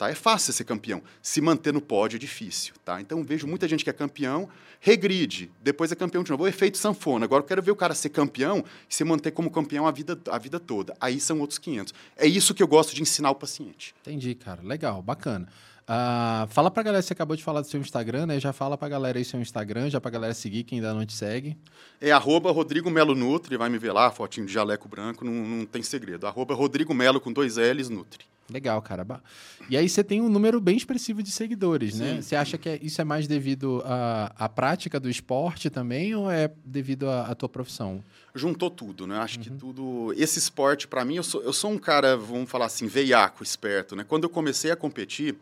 Tá? É fácil ser campeão. Se manter no pódio é difícil. Tá? Então vejo muita gente que é campeão, regride, depois é campeão de novo. O efeito sanfona. Agora eu quero ver o cara ser campeão e se manter como campeão a vida, a vida toda. Aí são outros 500. É isso que eu gosto de ensinar o paciente. Entendi, cara. Legal, bacana. Uh, fala pra galera, você acabou de falar do seu Instagram, né? Já fala pra galera aí seu Instagram, já pra galera seguir, quem ainda não te segue. É arroba Rodrigo Melo Nutri, vai me ver lá, fotinho de jaleco branco, não, não tem segredo. Arroba Rodrigo Melo com dois L's Nutri. Legal, cara. E aí você tem um número bem expressivo de seguidores, né? Sim. né? Você acha que é, isso é mais devido à, à prática do esporte também ou é devido à, à tua profissão? Juntou tudo, né? Acho uhum. que tudo... Esse esporte, para mim, eu sou, eu sou um cara, vamos falar assim, veiaco, esperto, né? Quando eu comecei a competir,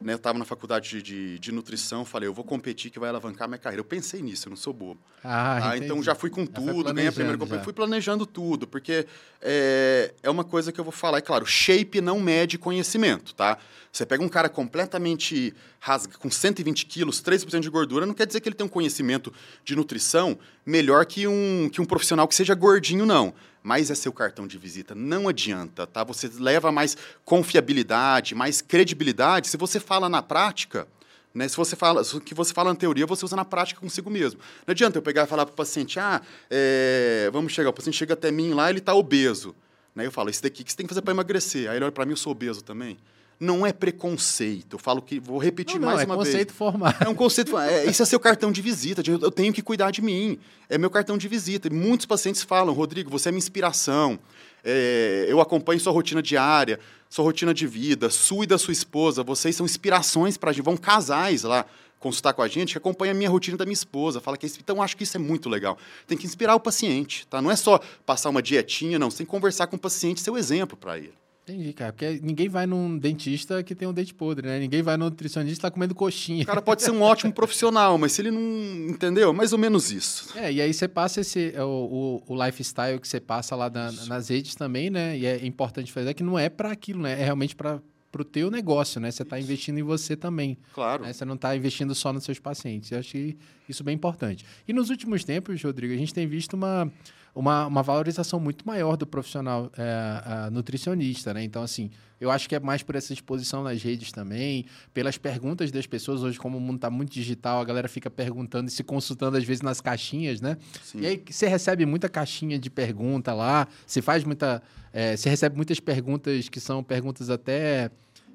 né, eu estava na faculdade de, de, de, nutrição, falei, eu vou competir que vai alavancar minha carreira. Eu pensei nisso, eu não sou bobo. Ah, ah então já fui com tudo, ganhei a primeira competição, fui planejando tudo, porque é, é uma coisa que eu vou falar. É claro, shape não mede conhecimento, tá? Você pega um cara completamente rasga, com 120 quilos, 3% de gordura, não quer dizer que ele tem um conhecimento de nutrição melhor que um, que um profissional que seja gordinho, não mas é seu cartão de visita. Não adianta, tá? Você leva mais confiabilidade, mais credibilidade se você fala na prática. Né? Se você fala, o que você fala na teoria, você usa na prática consigo mesmo. Não adianta eu pegar e falar para o paciente, ah, é, vamos chegar, o paciente chega até mim lá, ele está obeso. Né? Eu falo, isso daqui que você tem que fazer para emagrecer. Aí ele olha para mim, eu sou obeso também não é preconceito. Eu falo que vou repetir não, mais não, é uma vez. É conceito formal. É um conceito. É, isso é seu cartão de visita. Eu tenho que cuidar de mim. É meu cartão de visita. E muitos pacientes falam, Rodrigo, você é minha inspiração. É, eu acompanho sua rotina diária, sua rotina de vida, sua e da sua esposa. Vocês são inspirações para a gente. Vão casais lá consultar com a gente que acompanha a minha rotina da minha esposa. Fala que é então acho que isso é muito legal. Tem que inspirar o paciente, tá? Não é só passar uma dietinha, não. Você tem que conversar com o paciente, ser o exemplo para ele. Entendi, cara. Porque ninguém vai num dentista que tem um dente podre, né? Ninguém vai num nutricionista que tá comendo coxinha. O cara pode ser um ótimo profissional, mas se ele não. Entendeu? Mais ou menos isso. É, e aí você passa esse. É, o, o, o lifestyle que você passa lá na, nas redes também, né? E é importante fazer que não é para aquilo, né? É realmente para o teu negócio, né? Você está investindo em você também. Claro. Né? Você não está investindo só nos seus pacientes. Eu acho que isso é bem importante. E nos últimos tempos, Rodrigo, a gente tem visto uma uma, uma valorização muito maior do profissional é, nutricionista, né? Então, assim, eu acho que é mais por essa exposição nas redes também, pelas perguntas das pessoas. Hoje, como o mundo está muito digital, a galera fica perguntando e se consultando, às vezes, nas caixinhas, né? Sim. E aí você recebe muita caixinha de pergunta lá, você faz muita... É, você recebe muitas perguntas que são perguntas até...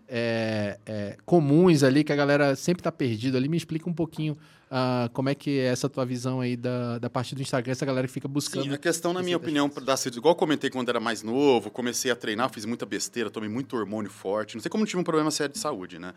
É, é, comuns ali que a galera sempre está perdida ali. Me explica um pouquinho Uh, como é que é essa tua visão aí da, da parte do Instagram, essa galera que fica buscando? Sim, a questão, na minha opinião, da igual eu comentei quando era mais novo, comecei a treinar, fiz muita besteira, tomei muito hormônio forte, não sei como tive um problema sério de saúde, né?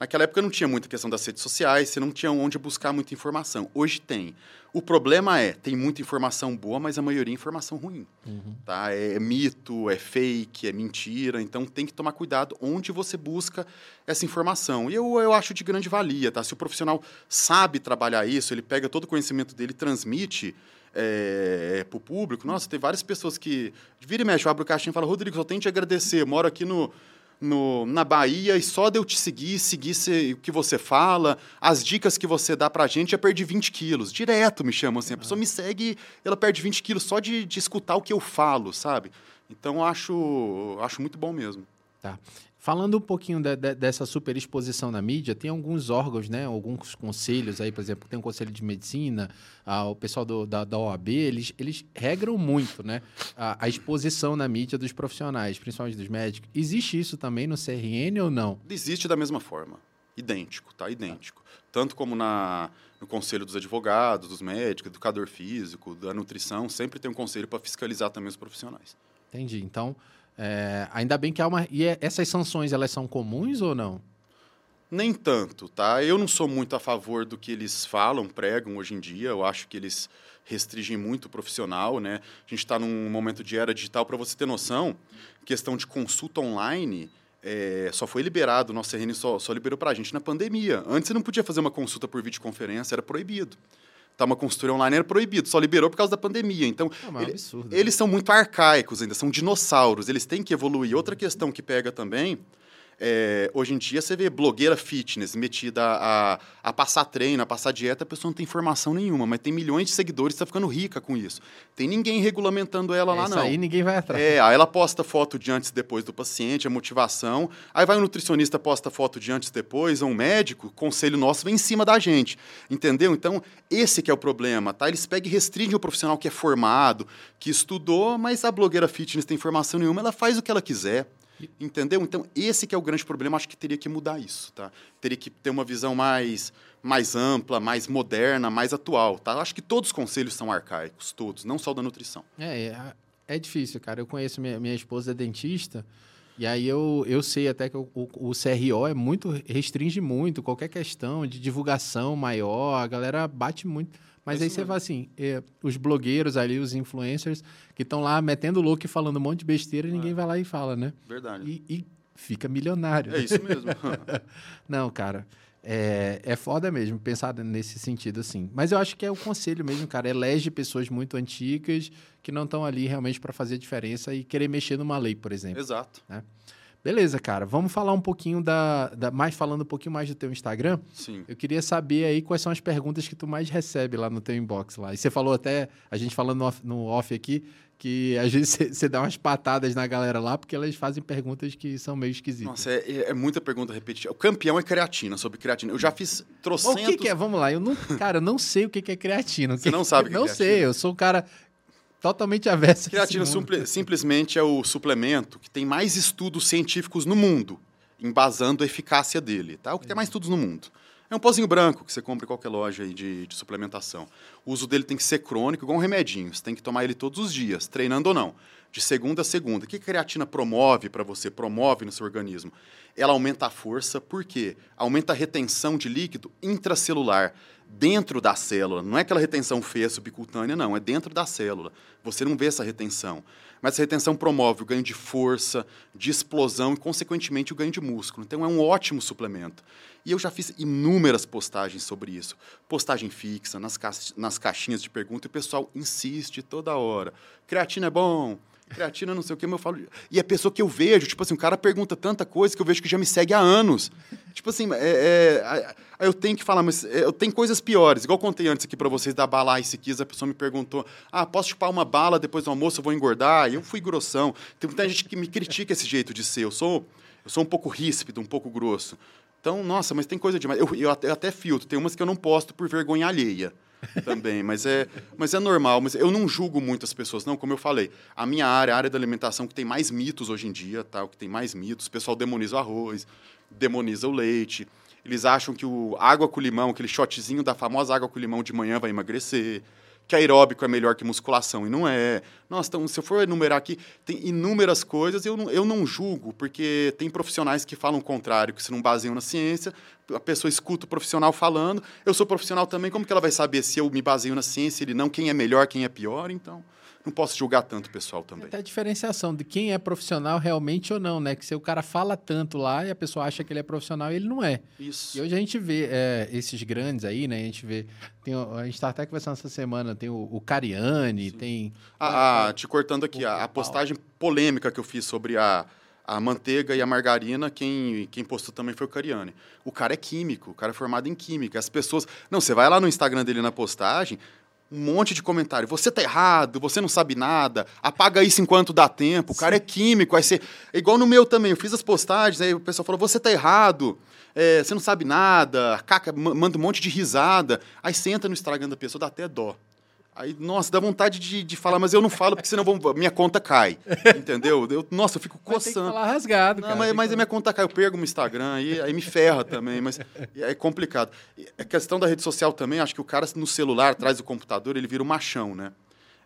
Naquela época não tinha muita questão das redes sociais, você não tinha onde buscar muita informação. Hoje tem. O problema é, tem muita informação boa, mas a maioria é informação ruim. Uhum. Tá? É, é, mito, é fake, é mentira. Então tem que tomar cuidado onde você busca essa informação. E eu, eu acho de grande valia. Tá? Se o profissional sabe trabalhar isso, ele pega todo o conhecimento dele e transmite é, para o público. Nossa, tem várias pessoas que. Vira e mexe, eu abro o caixinha e falo, Rodrigo, só tenho te agradecer. Moro aqui no no, na Bahia e só de eu te seguir, seguir o que você fala, as dicas que você dá pra gente, já perdi 20 quilos. Direto me chamam assim. A pessoa me segue, ela perde 20 quilos só de, de escutar o que eu falo, sabe? Então acho, acho muito bom mesmo. Tá. Falando um pouquinho de, de, dessa superexposição na mídia, tem alguns órgãos, né, alguns conselhos aí, por exemplo, tem o um Conselho de Medicina, ah, o pessoal do, da, da OAB, eles, eles regram muito né, a, a, exposição na mídia dos profissionais, principalmente dos médicos. Existe isso também no CRN ou não? Existe da mesma forma. Idêntico, tá? Idêntico. Tanto como na, no Conselho dos Advogados, dos médicos, educador físico, da nutrição, sempre tem um conselho para fiscalizar também os profissionais. Entendi. Então, é, ainda bem que há uma. E é, essas sanções, elas são comuns ou não? Nem tanto, tá? Eu não sou muito a favor do que eles falam, pregam hoje em dia. Eu acho que eles restringem muito o profissional, né? A gente está num momento de era digital. Para você ter noção, questão de consulta online é, só foi liberado, o nosso CRN só, só liberou para a gente na pandemia. Antes você não podia fazer uma consulta por videoconferência, era proibido tá uma consultoria online era proibido, só liberou por causa da pandemia. Então, é ele, absurdo, eles né? são muito arcaicos ainda, são dinossauros, eles têm que evoluir. Outra questão que pega também É, hoje em dia você vê blogueira fitness metida a, a passar treino, a passar dieta, a pessoa não tem informação nenhuma, mas tem milhões de seguidores, está ficando rica com isso. Tem ninguém regulamentando ela é, lá, isso não. aí ninguém vai atrás. É, aí ela posta foto de antes e depois do paciente, a motivação. Aí vai o nutricionista, posta foto de antes e depois, ou um médico, conselho nosso vem em cima da gente. Entendeu? Então, esse que é o problema, tá? Eles pegam e restringem o profissional que é formado, que estudou, mas a blogueira fitness tem informação nenhuma, ela faz o que ela quiser. Entendeu? Então, esse que é o grande problema, acho que teria que mudar isso, tá? Teria que ter uma visão mais, mais ampla, mais moderna, mais atual, tá? Acho que todos os conselhos são arcaicos, todos, não só da nutrição. É, é, é difícil, cara. Eu conheço minha, minha esposa é dentista, e aí eu, eu sei até que o, o, o CRO é muito, restringe muito qualquer questão de divulgação maior, a galera bate muito mas é aí você vai assim, é, os blogueiros ali, os influencers, que estão lá metendo louco e falando um monte de besteira e ninguém é. vai lá e fala, né? Verdade. E, e fica milionário. É isso mesmo. Não, cara. É, é foda mesmo pensar nesse sentido assim. Mas eu acho que é o conselho mesmo, cara. Elege pessoas muito antigas que não estão ali realmente para fazer diferença e querer mexer numa lei, por exemplo. Exato. Né? Beleza, cara. Vamos falar um pouquinho da, da, Mais falando um pouquinho mais do teu Instagram. Sim. Eu queria saber aí quais são as perguntas que tu mais recebe lá no teu inbox lá. E você falou até, a gente falando no off, no off aqui, que às vezes você dá umas patadas na galera lá, porque elas fazem perguntas que são meio esquisitas. Nossa, é, é muita pergunta repetida. O campeão é creatina, sobre creatina. Eu já fiz trocentos... O que, que é? Vamos lá. Eu não, cara, eu não sei o que, é creatina. Você não sabe o que Não é creatina? sei. Eu sou um cara totalmente avesso. Creatina simplesmente é o suplemento que tem mais estudos científicos no mundo, embasando a eficácia dele, tá? O que tem mais estudos no mundo. É um pozinho branco que você compra em qualquer loja aí de, de suplementação. O uso dele tem que ser crônico, igual um remedinho. Você tem que tomar ele todos os dias, treinando ou não, de segunda a segunda. O que a creatina promove para você, promove no seu organismo? Ela aumenta a força, por quê? Aumenta a retenção de líquido intracelular dentro da célula. Não é aquela retenção feia subcutânea, não. É dentro da célula. Você não vê essa retenção. Mas essa retenção promove o ganho de força, de explosão e, consequentemente, o ganho de músculo. Então, é um ótimo suplemento. E eu já fiz inúmeras postagens sobre isso. Postagem fixa, nas, ca nas caixinhas de pergunta, e o pessoal insiste toda hora. Creatina é bom, creatina, não sei o que, mas eu falo. E a pessoa que eu vejo, tipo assim, o cara pergunta tanta coisa que eu vejo que já me segue há anos. Tipo assim, é, é, eu tenho que falar, mas é, eu tenho coisas piores. Igual eu contei antes aqui para vocês da bala Ice Kiss, a pessoa me perguntou: ah, posso chupar uma bala depois do almoço, eu vou engordar? E eu fui grossão. Tem muita gente que me critica esse jeito de ser. Eu sou, eu sou um pouco ríspido, um pouco grosso. Então, nossa, mas tem coisa demais. Eu, eu, até, eu até filtro, tem umas que eu não posto por vergonha alheia também, mas é, mas é normal. Mas eu não julgo muitas pessoas, não. Como eu falei, a minha área, a área da alimentação que tem mais mitos hoje em dia, tá? O que tem mais mitos. O pessoal demoniza o arroz, demoniza o leite. Eles acham que o água com limão, aquele shotzinho da famosa água com limão de manhã vai emagrecer que aeróbico é melhor que musculação, e não é. Nossa, então, se eu for enumerar aqui, tem inúmeras coisas, eu não, eu não julgo, porque tem profissionais que falam o contrário, que se não baseiam na ciência, a pessoa escuta o profissional falando, eu sou profissional também, como que ela vai saber se eu me baseio na ciência, ele não, quem é melhor, quem é pior, então não posso julgar tanto o pessoal também. Até a diferenciação de quem é profissional realmente ou não, né? Que se o cara fala tanto lá e a pessoa acha que ele é profissional, ele não é. Isso. E hoje a gente vê é, esses grandes aí, né? A gente vê. Tem, a gente está até conversando essa semana, tem o, o Cariani, Sim. tem. Ah, ah, te cortando aqui, a, a postagem polêmica que eu fiz sobre a a manteiga e a margarina, quem, quem postou também foi o Cariani. O cara é químico, o cara é formado em química. As pessoas. Não, você vai lá no Instagram dele na postagem, um monte de comentário. Você tá errado, você não sabe nada, apaga isso enquanto dá tempo, o cara é químico, vai ser. É igual no meu também, eu fiz as postagens, aí o pessoal falou: você tá errado, é, você não sabe nada, caca, manda um monte de risada. Aí você entra no Instagram da pessoa, dá até dó. Aí, nossa, dá vontade de, de falar, mas eu não falo porque senão vou, minha conta cai. Entendeu? Eu, nossa, eu fico coçando. Mas falar rasgado, não, cara. Mas, mas a minha conta cai, eu perco no Instagram, aí, aí me ferra também, mas é complicado. A questão da rede social também, acho que o cara no celular, atrás do computador, ele vira um machão, né?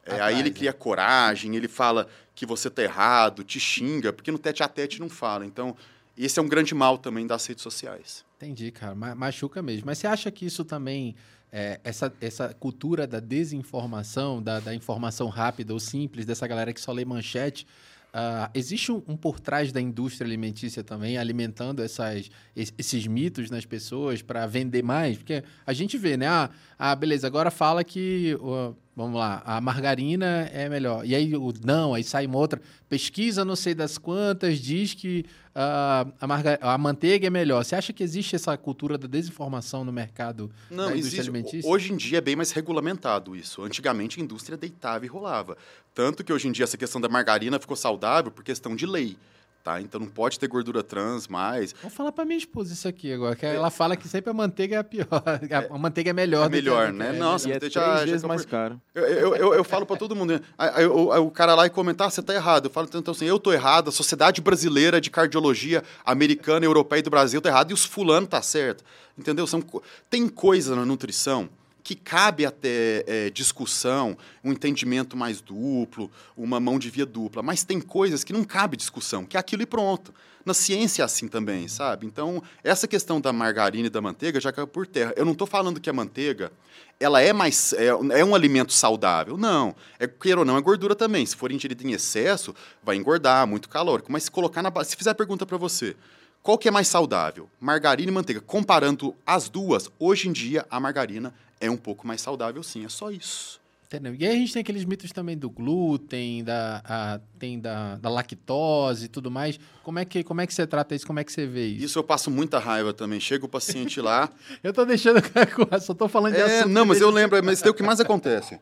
É, aí ele cria coragem, ele fala que você tá errado, te xinga, porque no tete a tete não fala. Então, esse é um grande mal também das redes sociais. Entendi, cara. Machuca mesmo. Mas você acha que isso também é, essa, essa cultura da desinformação, da, da, informação rápida ou simples, dessa galera que só lê manchete, uh, existe um, um, por trás da indústria alimentícia também, alimentando essas, esses mitos nas pessoas para vender mais? Porque a gente vê, né? Ah, ah beleza, agora fala que uh, Vamos lá, a margarina é melhor. E aí, o não, aí sai uma outra. Pesquisa, não sei das quantas, diz que uh, a, marga, a manteiga é melhor. Você acha que existe essa cultura da desinformação no mercado não, da indústria existe. Hoje em dia é bem mais regulamentado isso. Antigamente a indústria deitava e rolava. Tanto que hoje em dia essa questão da margarina ficou saudável por questão de lei tá? Então não pode ter gordura trans mais. Vou falar para minha esposa isso aqui agora, que ela fala que sempre a manteiga é a pior, a manteiga é melhor. É melhor, né? É, Nossa, e é já, três vezes mais caro. Eu, eu, eu, eu falo para todo mundo, aí, o cara lá e comentar, ah, você tá errado. Eu falo, então assim, eu tô errado, a Sociedade Brasileira de Cardiologia Americana, Europeia e do Brasil tá errado, e os fulano tá certo. Entendeu? São, tem coisa na nutrição que cabe até é, discussão, um entendimento mais duplo, uma mão de via dupla, mas tem coisas que não cabe discussão, que é aquilo e pronto. Na ciência é assim também, sabe? Então, essa questão da margarina e da manteiga já caiu por terra. Eu não estou falando que a manteiga ela é mais é, é, um alimento saudável. Não. É, queira ou não, é gordura também. Se for ingerida em excesso, vai engordar, muito calórico. Mas se colocar na. Se fizer a pergunta para você, qual que é mais saudável? Margarina e manteiga. Comparando as duas, hoje em dia a margarina é um pouco mais saudável, sim. É só isso. Entendeu? E aí a gente tem aqueles mitos também do glúten, da, a, tem da, da lactose e tudo mais. Como é, que, como é que você trata isso? Como é que você vê isso? Isso eu passo muita raiva também. Chega o paciente lá. eu tô deixando só tô falando de é, Não, mas eu lembro, mas isso é o que mais acontece.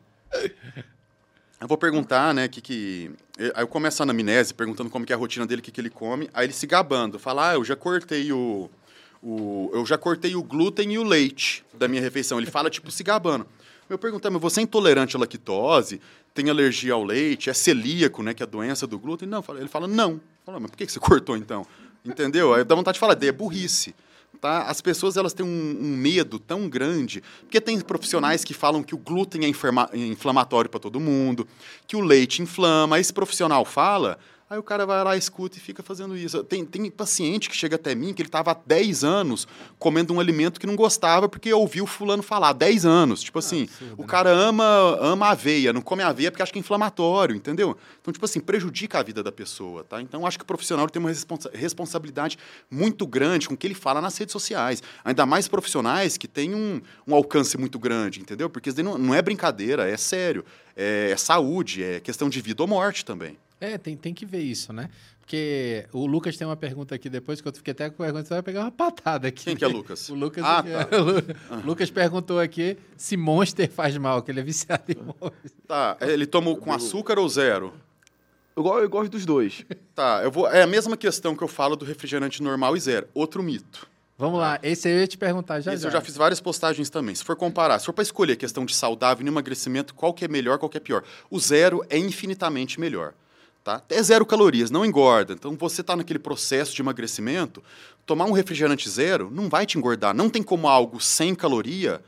Eu vou perguntar, né, que que aí eu começo a anamnese perguntando como que é a rotina dele, o que que ele come, aí ele se gabando, fala: "Ah, eu já cortei o o, eu já cortei o glúten e o leite da minha refeição. Ele fala, tipo, se gabando. Eu perguntei, mas você é intolerante à lactose? Tem alergia ao leite? É celíaco, né? Que é a doença do glúten? Não. Ele fala, não. Fala, mas por que você cortou, então? Entendeu? Aí dá vontade de falar, é burrice. Tá? As pessoas elas têm um, um, medo tão grande, porque tem profissionais que falam que o glúten é inflamatório para todo mundo, que o leite inflama. Esse profissional fala, Aí o cara vai lá, escuta e fica fazendo isso. Tem, tem paciente que chega até mim que ele estava há 10 anos comendo um alimento que não gostava porque ouviu fulano falar. 10 anos. Tipo assim, ah, o né? cara ama, ama aveia, não come aveia porque acha que é inflamatório, entendeu? Então, tipo assim, prejudica a vida da pessoa, tá? Então, acho que o profissional tem uma responsa responsabilidade muito grande com o que ele fala nas redes sociais. Ainda mais profissionais que têm um, um alcance muito grande, entendeu? Porque isso não, não é brincadeira, é sério. É, é saúde, é questão de vida ou morte também. É, tem, tem que ver isso, né? Porque o Lucas tem uma pergunta aqui depois que eu fiquei até com pergunta, você vai pegar uma patada aqui. Quem que é Lucas? O Lucas, ah, tá. o Lucas perguntou aqui se Monster faz mal, que ele é viciado em Monster. Tá, ele tomou com açúcar ou zero? Eu, eu gosto dos dois. Tá, eu vou. É a mesma questão que eu falo do refrigerante normal e zero. Outro mito. Vamos lá, esse eu ia te perguntar já. Esse já. eu já fiz várias postagens também. Se for comparar, se for para escolher questão de saudável e emagrecimento, qual que é melhor, qual que é pior? O zero é infinitamente melhor. Tá? É zero calorias, não engorda. Então, você está naquele processo de emagrecimento, tomar um refrigerante zero não vai te engordar. Não tem como algo sem caloria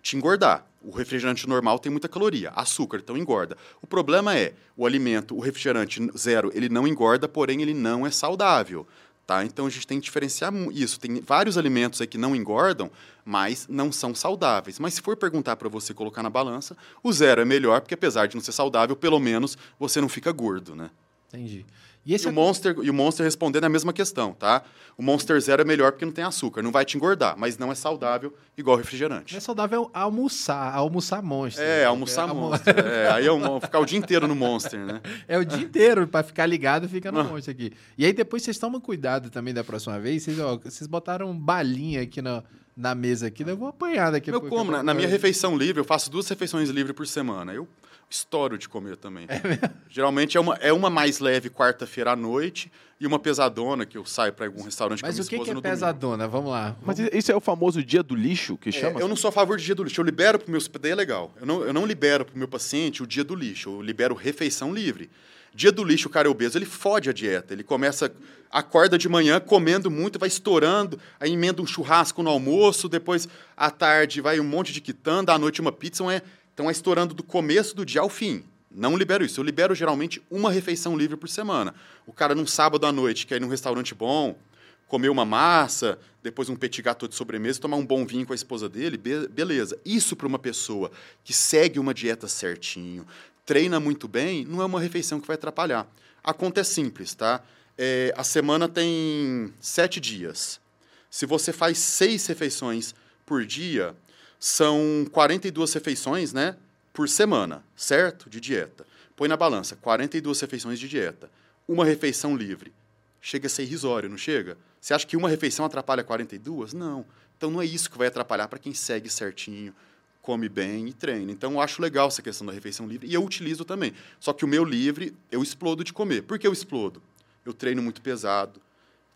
te engordar. O refrigerante normal tem muita caloria, açúcar, então engorda. O problema é, o alimento, o refrigerante zero, ele não engorda, porém ele não é saudável. Tá? Então a gente tem que diferenciar isso. Tem vários alimentos aí que não engordam, mas não são saudáveis. Mas se for perguntar para você colocar na balança, o zero é melhor, porque apesar de não ser saudável, pelo menos você não fica gordo, né? Entendi. E, e, o Monster, e o Monster respondendo a mesma questão, tá? O Monster Zero é melhor porque não tem açúcar, não vai te engordar, mas não é saudável igual refrigerante. Não é saudável almoçar, almoçar Monster. É, almoçar é, Monster. é, aí é ficar o dia inteiro no Monster, né? É o dia inteiro, para ficar ligado, fica no ah. Monster aqui. E aí depois vocês tomam cuidado também da próxima vez, vocês, ó, vocês botaram balinha aqui na, na mesa aqui, eu vou apanhar daqui a pouco. Eu como, na, na minha refeição livre, eu faço duas refeições livres por semana. Eu estouro de comer também. É Geralmente é uma, é uma mais leve quarta-feira à noite e uma pesadona que eu saio para algum restaurante Mas com a minha o que, que é pesadona? Domingo. Vamos lá. Mas isso é o famoso dia do lixo que é, chama? Eu não sou a favor de dia do lixo. Eu libero para o meu... Daí é legal. Eu não, eu não libero para o meu paciente o dia do lixo. Eu libero refeição livre. Dia do lixo, o cara é obeso, ele fode a dieta. Ele começa, acorda de manhã comendo muito, vai estourando, aí emenda um churrasco no almoço, depois à tarde vai um monte de quitanda, à noite uma pizza. Então é, então é estourando do começo do dia ao fim. Não libero isso. Eu libero geralmente uma refeição livre por semana. O cara, num sábado à noite, quer ir num restaurante bom, comer uma massa, depois um petit gâteau de sobremesa, tomar um bom vinho com a esposa dele, be beleza. Isso para uma pessoa que segue uma dieta certinho, treina muito bem, não é uma refeição que vai atrapalhar. A conta é simples, tá? É, a semana tem sete dias. Se você faz seis refeições por dia, são 42 refeições, né? por semana, certo? De dieta. Põe na balança, 42 refeições de dieta. Uma refeição livre. Chega a ser irrisório, não chega? Você acha que uma refeição atrapalha 42? Não. Então não é isso que vai atrapalhar para quem segue certinho, come bem e treina. Então eu acho legal essa questão da refeição livre e eu utilizo também. Só que o meu livre, eu explodo de comer. Por que eu explodo? Eu treino muito pesado,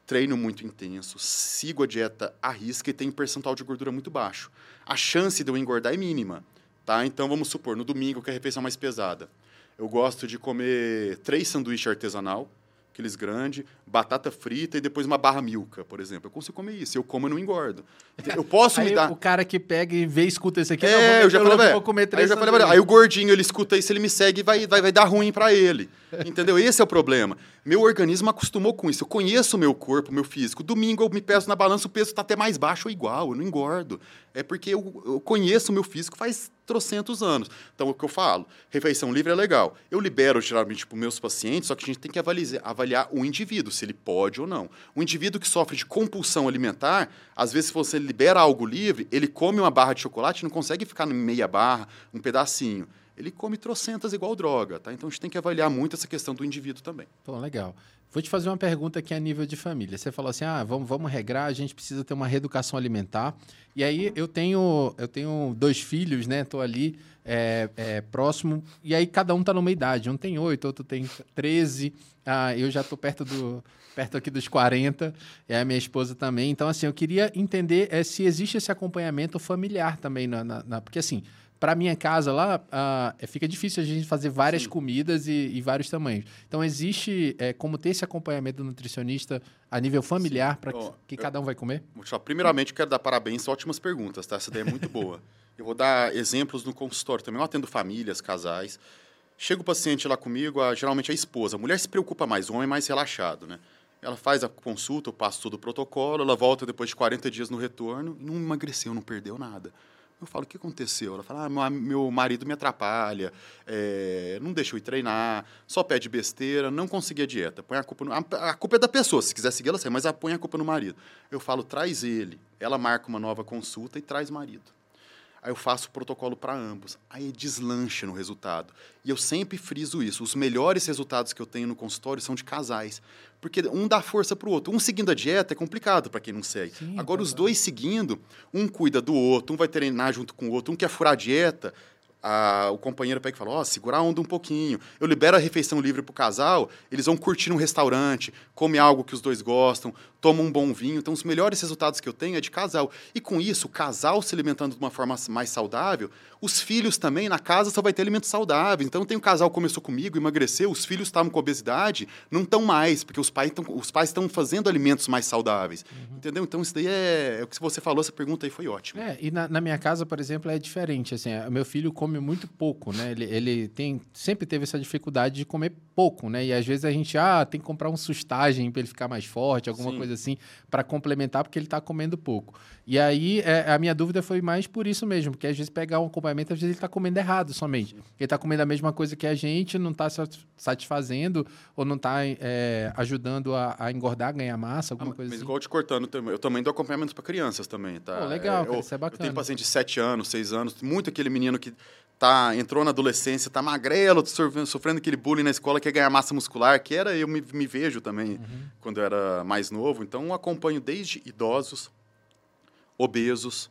treino muito intenso, sigo a dieta à risca e tenho percentual de gordura muito baixo. A chance de eu engordar é mínima, tá? Então vamos supor, no domingo, que é a refeição mais pesada, eu gosto de comer três sanduíches artesanal, aqueles grandes, batata frita e depois uma barra milka, por exemplo. Eu consigo comer isso. Eu como e não engordo. Eu posso me dar. O cara que pega e vê, escuta esse aqui, é, não, vou, eu já falei, velho. Vou comer três aí, eu já falei, aí o gordinho, ele escuta isso, ele me segue e vai, vai, vai dar ruim para ele. Entendeu? Esse é o problema. Meu organismo acostumou com isso. Eu conheço o meu corpo, meu físico. Domingo eu me peso na balança, o peso está até mais baixo ou igual, eu não engordo. É porque eu, eu conheço o meu físico faz trocentos anos. Então, o que eu falo, refeição livre é legal. Eu libero geralmente para os meus pacientes, só que a gente tem que avaliar, avaliar o indivíduo, se ele pode ou não. O indivíduo que sofre de compulsão alimentar, às vezes, se você libera algo livre, ele come uma barra de chocolate e não consegue ficar em meia barra, um pedacinho ele come trocentas igual droga, tá? Então a gente tem que avaliar muito essa questão do indivíduo também. Bom, legal. Vou te fazer uma pergunta aqui a nível de família. Você falou assim: ah, vamos, vamos regrar, a gente precisa ter uma reeducação alimentar. E aí eu tenho, eu tenho dois filhos, né? Estou ali é, é, próximo, e aí cada um está numa idade. Um tem oito, outro tem treze. Ah, eu já estou perto do. Perto aqui dos 40, e a minha esposa também. Então, assim, eu queria entender é, se existe esse acompanhamento familiar também, na, na, na porque assim, para minha casa lá, uh, fica difícil a gente fazer várias Sim. comidas e, e, vários tamanhos. Então, existe é, como ter esse acompanhamento do nutricionista a nível familiar para que, que cada um vai comer? Primeiramente, quero dar parabéns, ótimas perguntas, tá? Essa ideia é muito boa. Eu vou dar exemplos no consultório também. Eu atendo famílias, casais. Chega o paciente lá comigo, a, geralmente a esposa. A mulher se preocupa mais, o homem é mais relaxado, né? Ela faz a consulta, eu passo todo o protocolo, ela volta depois de 40 dias no retorno não emagreceu, não perdeu nada. Eu falo, o que aconteceu? Ela fala, ah, meu marido me atrapalha, é, não deixa eu ir treinar, só pede besteira, não consegui a dieta. Põe a culpa no, a, a, culpa é da pessoa, se quiser seguir, ela segue, mas põe a culpa no marido. Eu falo, traz ele. Ela marca uma nova consulta e traz marido. Aí eu faço o protocolo para ambos. Aí deslancha no resultado. E eu sempre friso isso. Os melhores resultados que eu tenho no consultório são de casais. Porque um dá força para o outro. Um seguindo a dieta é complicado para quem não segue. Sim, Agora, é os dois seguindo, um cuida do outro, um vai treinar junto com o outro, um quer furar a dieta, a, o companheiro pega e fala, ó, oh, segurar a onda um pouquinho. Eu libero a refeição livre para o casal, eles vão curtir um restaurante, come algo que os dois gostam, tomam um bom vinho. Então, os melhores resultados que eu tenho é de casal. E com isso, o casal se alimentando de uma forma mais saudável, os filhos também, na casa só vai ter alimentos saudáveis. Então, tem um casal que começou comigo, emagreceu, os filhos estavam com obesidade, não estão mais, porque os pais estão os pais estão fazendo alimentos mais saudáveis. Uhum. Entendeu? Então, isso daí é, é o que você falou, essa pergunta aí foi ótima. É, e na, na minha casa, por exemplo, é diferente. Assim, meu filho come come muito pouco, né? Ele, ele tem, sempre teve essa dificuldade de comer pouco, né? E às vezes a gente, ah, tem que comprar um sustagem para ele ficar mais forte, alguma Sim. coisa assim, para complementar, porque ele está comendo pouco. E aí é, a minha dúvida foi mais por isso mesmo, porque às vezes pegar um acompanhamento, às vezes ele está comendo errado somente. Ele está comendo a mesma coisa que a gente, não está satisfazendo ou não está é, ajudando a, a, engordar, ganhar massa, alguma ah, coisa mas assim. igual te cortando, eu também dou acompanhamento para crianças também, tá? Pô, legal, é, cara, eu, isso é bacana. Eu tenho paciente de 7 anos, 6 anos, muito aquele menino que tá, entrou na adolescência, tá magrelo, sofrendo, aquele bullying na escola, quer ganhar massa muscular, que era, eu me, me vejo também uhum. quando eu era mais novo. Então, eu acompanho desde idosos, obesos,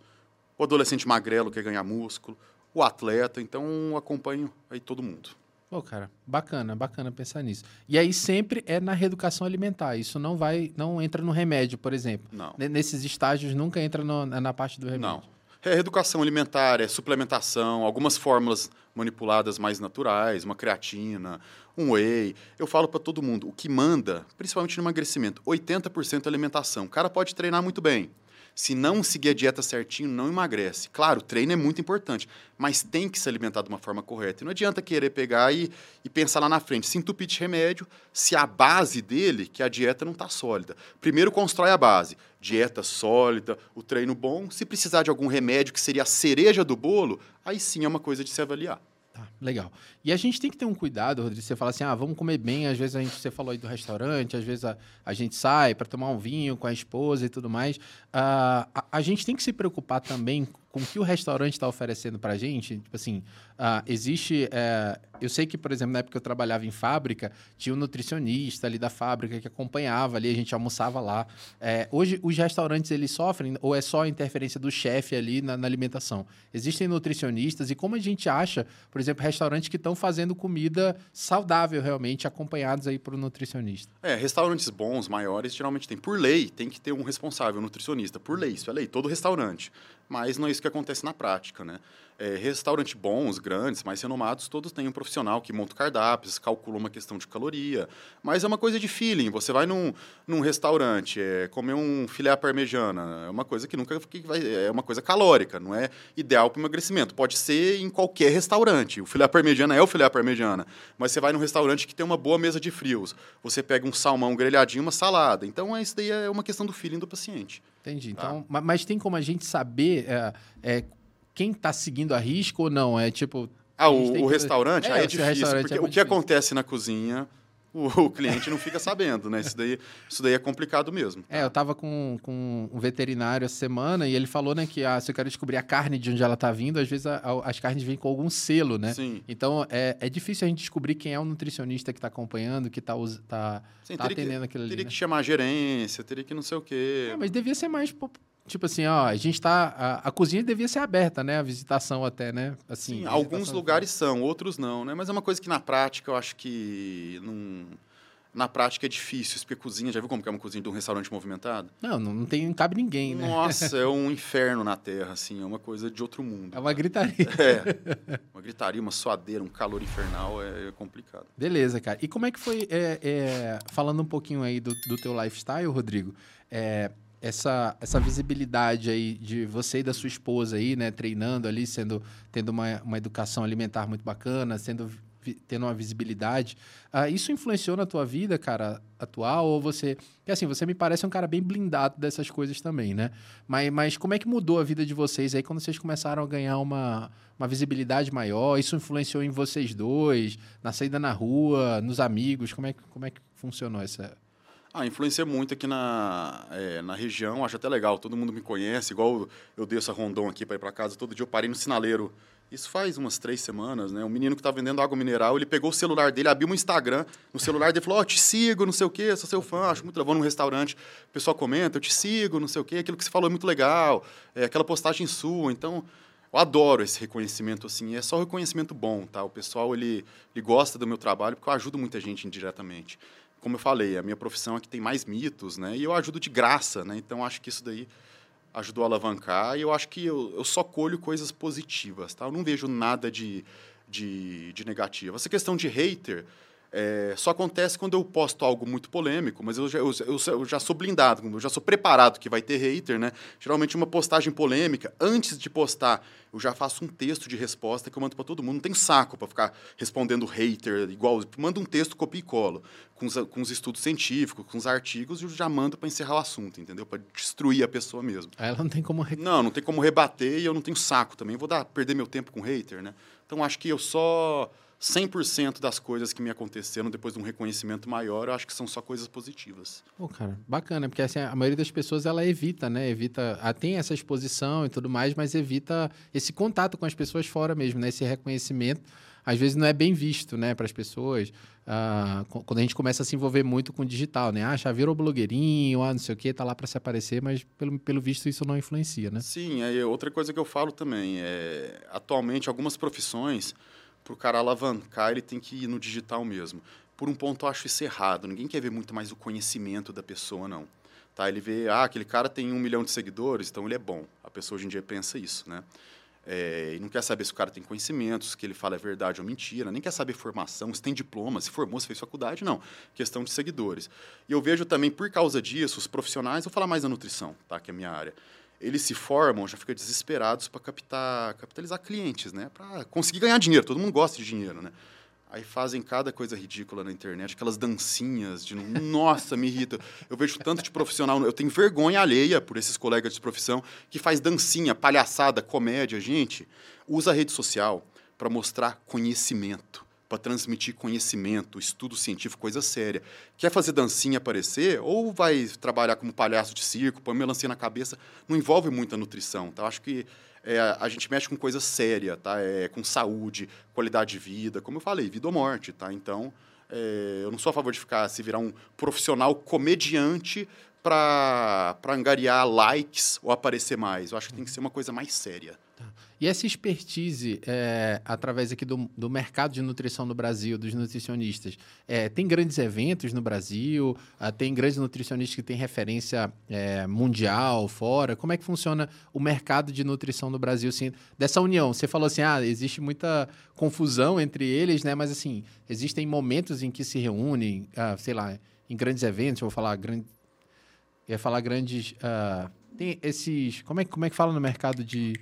o adolescente magrelo quer ganhar músculo, o atleta. Então, acompanho aí todo mundo. Pô, cara, bacana, bacana pensar nisso. E aí sempre é na reeducação alimentar. Isso não vai, não entra no remédio, por exemplo. Não. Nesses estágios nunca entra no, na parte do remédio. Não. É educação alimentar, é suplementação, algumas fórmulas manipuladas mais naturais, uma creatina, um whey. Eu falo para todo mundo, o que manda, principalmente no emagrecimento, 80% é alimentação. O cara pode treinar muito bem, se não seguir a dieta certinho, não emagrece. Claro, o treino é muito importante, mas tem que se alimentar de uma forma correta. E não adianta querer pegar e, e pensar lá na frente, se entupir de remédio, se a base dele, que a dieta não está sólida. Primeiro constrói a base, dieta sólida, o treino bom. Se precisar de algum remédio que seria a cereja do bolo, aí sim é uma coisa de se avaliar. Tá, legal. E a gente tem que ter um cuidado, Rodrigo. Você fala assim, ah, vamos comer bem. Às vezes a gente, você falou aí do restaurante, às vezes a, a gente sai para tomar um vinho com a esposa e tudo mais. Uh, a, a, gente tem que se preocupar também com o que o restaurante está oferecendo para a gente, tipo assim, uh, existe. Uh, eu sei que, por exemplo, na época que eu trabalhava em fábrica, tinha um nutricionista ali da fábrica que acompanhava ali, a gente almoçava lá. É, hoje, os restaurantes eles sofrem, ou é só a interferência do chefe ali na, na, alimentação? Existem nutricionistas e como a gente acha, por exemplo, restaurantes que estão fazendo comida saudável realmente, acompanhados aí por um nutricionista? É, restaurantes bons, maiores, geralmente tem. Por lei, tem que ter um responsável, um nutricionista. Por lei, isso é lei, todo restaurante. Mas não é isso que acontece na prática, né? É, restaurantes bons, grandes, mais renomados, todos têm um profissional que monta cardápios, calcula uma questão de caloria. Mas é uma coisa de feeling. Você vai num, num restaurante é, comer um filé à parmegiana. É uma coisa que nunca que vai, é uma coisa calórica, não é ideal para o emagrecimento. Pode ser em qualquer restaurante. O filé à parmegiana é o filé à parmegiana. Mas você vai num restaurante que tem uma boa mesa de frios. Você pega um salmão grelhadinho, uma salada. Então, isso daí é uma questão do feeling do paciente. Entendi. Tá? Então, mas tem como a gente saber é, é, quem está seguindo a risco ou não? É tipo. Ah, o, o restaurante? É, aí é difícil, porque é o que difícil. acontece na cozinha o, cliente não fica sabendo, né? Isso daí, isso daí é complicado mesmo. É, eu tava com, com um veterinário essa semana e ele falou, né, que ah, se eu quero descobrir a carne de onde ela tá vindo, às vezes a, a, as carnes vêm com algum selo, né? Sim. Então é, é difícil a gente descobrir quem é o nutricionista que está acompanhando, que está tá, Sim, tá atendendo que, aquilo ali. Teria né? que chamar a gerência, teria que não sei o quê. É, mas devia ser mais Tipo assim, ó, a gente tá. A, a, cozinha devia ser aberta, né? A visitação até, né? Assim, Sim, alguns lugares são, outros não, né? Mas é uma coisa que na prática eu acho que não. Na prática é difícil, porque cozinha, já viu como que é uma cozinha de um restaurante movimentado? Não, não, tem, não cabe ninguém, né? Nossa, é um inferno na terra, assim, é uma coisa de outro mundo. É uma gritaria. É, uma gritaria, uma suadeira, um calor infernal, é, é complicado. Beleza, cara. E como é que foi, é, é, falando um pouquinho aí do, do teu lifestyle, Rodrigo, é, essa, essa visibilidade aí de você e da sua esposa aí, né, treinando ali, sendo, tendo uma, uma educação alimentar muito bacana, sendo, tendo uma visibilidade, uh, isso influenciou na tua vida, cara, atual? Ou você... Porque assim, você me parece um cara bem blindado dessas coisas também, né? Mas, mas como é que mudou a vida de vocês aí quando vocês começaram a ganhar uma, uma visibilidade maior? Isso influenciou em vocês dois, na saída na rua, nos amigos? Como é, como é que funcionou essa ah, influencia muito aqui na, é, na região, acho até legal, todo mundo me conhece, igual eu desço a Rondon aqui para ir para casa, todo dia eu parei no sinaleiro. Isso faz umas três semanas, né? Um menino que estava vendendo água mineral, ele pegou o celular dele, abriu um Instagram, no celular dele falou, ó, oh, te sigo, não sei o quê, sou seu fã, acho muito legal. Vou num restaurante, o pessoal comenta, eu te sigo, não sei o quê, aquilo que você falou é muito legal, é, aquela postagem sua, então... Eu adoro esse reconhecimento, assim, é só reconhecimento bom, tá? O pessoal, ele, ele gosta do meu trabalho porque eu ajudo muita gente indiretamente como eu falei, a minha profissão é que tem mais mitos, né? E eu ajudo de graça, né? Então acho que isso daí ajudou a alavancar e eu acho que eu, eu só colho coisas positivas, tá? Eu não vejo nada de, de, de negativo. Essa questão de hater, é, só acontece quando eu posto algo muito polêmico, mas eu já, eu, eu, já sou blindado, eu já sou preparado que vai ter hater, né? Geralmente uma postagem polêmica, antes de postar, eu já faço um texto de resposta que eu mando para todo mundo. Não tem saco para ficar respondendo hater igual. Manda um texto, copia e colo, com os, com os estudos científicos, com os artigos, e eu já mando para encerrar o assunto, entendeu? Para destruir a pessoa mesmo. Ela não tem como... Re... Não, não tem como rebater e eu não tenho saco também. Vou dar, perder meu tempo com hater, né? Então acho que eu só 100% das coisas que me aconteceram depois de um reconhecimento maior, eu acho que são só coisas positivas. Pô, cara, bacana, porque assim, a maioria das pessoas ela evita, né? Evita, ah, tem essa exposição e tudo mais, mas evita esse contato com as pessoas fora mesmo, né? Esse reconhecimento, às vezes não é bem visto, né, para as pessoas. Ah, quando a gente começa a se envolver muito com o digital, né? Ah, já virou blogueirinho, ah, não sei o quê, tá lá para se aparecer, mas pelo, pelo visto isso não influencia, né? Sim, aí outra coisa que eu falo também é, atualmente algumas profissões para o cara alavancar, ele tem que ir no digital mesmo. Por um ponto, eu acho isso errado. Ninguém quer ver muito mais o conhecimento da pessoa, não. Tá? Ele vê, ah, aquele cara tem um milhão de seguidores, então ele é bom. A pessoa hoje em dia pensa isso, né? É, e não quer saber se o cara tem conhecimentos, se que ele fala é verdade ou mentira, nem quer saber formação, se tem diploma, se formou, se fez faculdade, não. Questão de seguidores. E eu vejo também, por causa disso, os profissionais, vou falar mais da nutrição, tá? que é a minha área eles se formam, já ficam desesperados para captar, capitalizar clientes, né? Para conseguir ganhar dinheiro. Todo mundo gosta de dinheiro, né? Aí fazem cada coisa ridícula na internet, aquelas dancinhas de nossa, me irrita. Eu vejo tanto de profissional, eu tenho vergonha alheia por esses colegas de profissão que faz dancinha, palhaçada, comédia, gente, usa a rede social para mostrar conhecimento para transmitir conhecimento, estudo científico, coisa séria. Quer fazer dancinha aparecer? Ou vai trabalhar como palhaço de circo, põe melancia na cabeça? Não envolve muita nutrição. Tá? Acho que é, a gente mexe com coisa séria, tá? É, com saúde, qualidade de vida, como eu falei, vida ou morte, tá? Então, é, eu não sou a favor de ficar, se virar um profissional comediante para angariar likes ou aparecer mais. Eu acho que tem que ser uma coisa mais séria. Tá. E essa expertise, é, através aqui do, do mercado de nutrição no Brasil, dos nutricionistas, é, tem grandes eventos no Brasil? Ah, tem grandes nutricionistas que têm referência é, mundial, fora? Como é que funciona o mercado de nutrição no Brasil? Assim, dessa união, você falou assim, ah, existe muita confusão entre eles, né? Mas, assim, existem momentos em que se reúnem, ah, sei lá, em grandes eventos, vou falar grandes... Ia falar grandes... Ah, tem esses... Como é, como é que fala no mercado de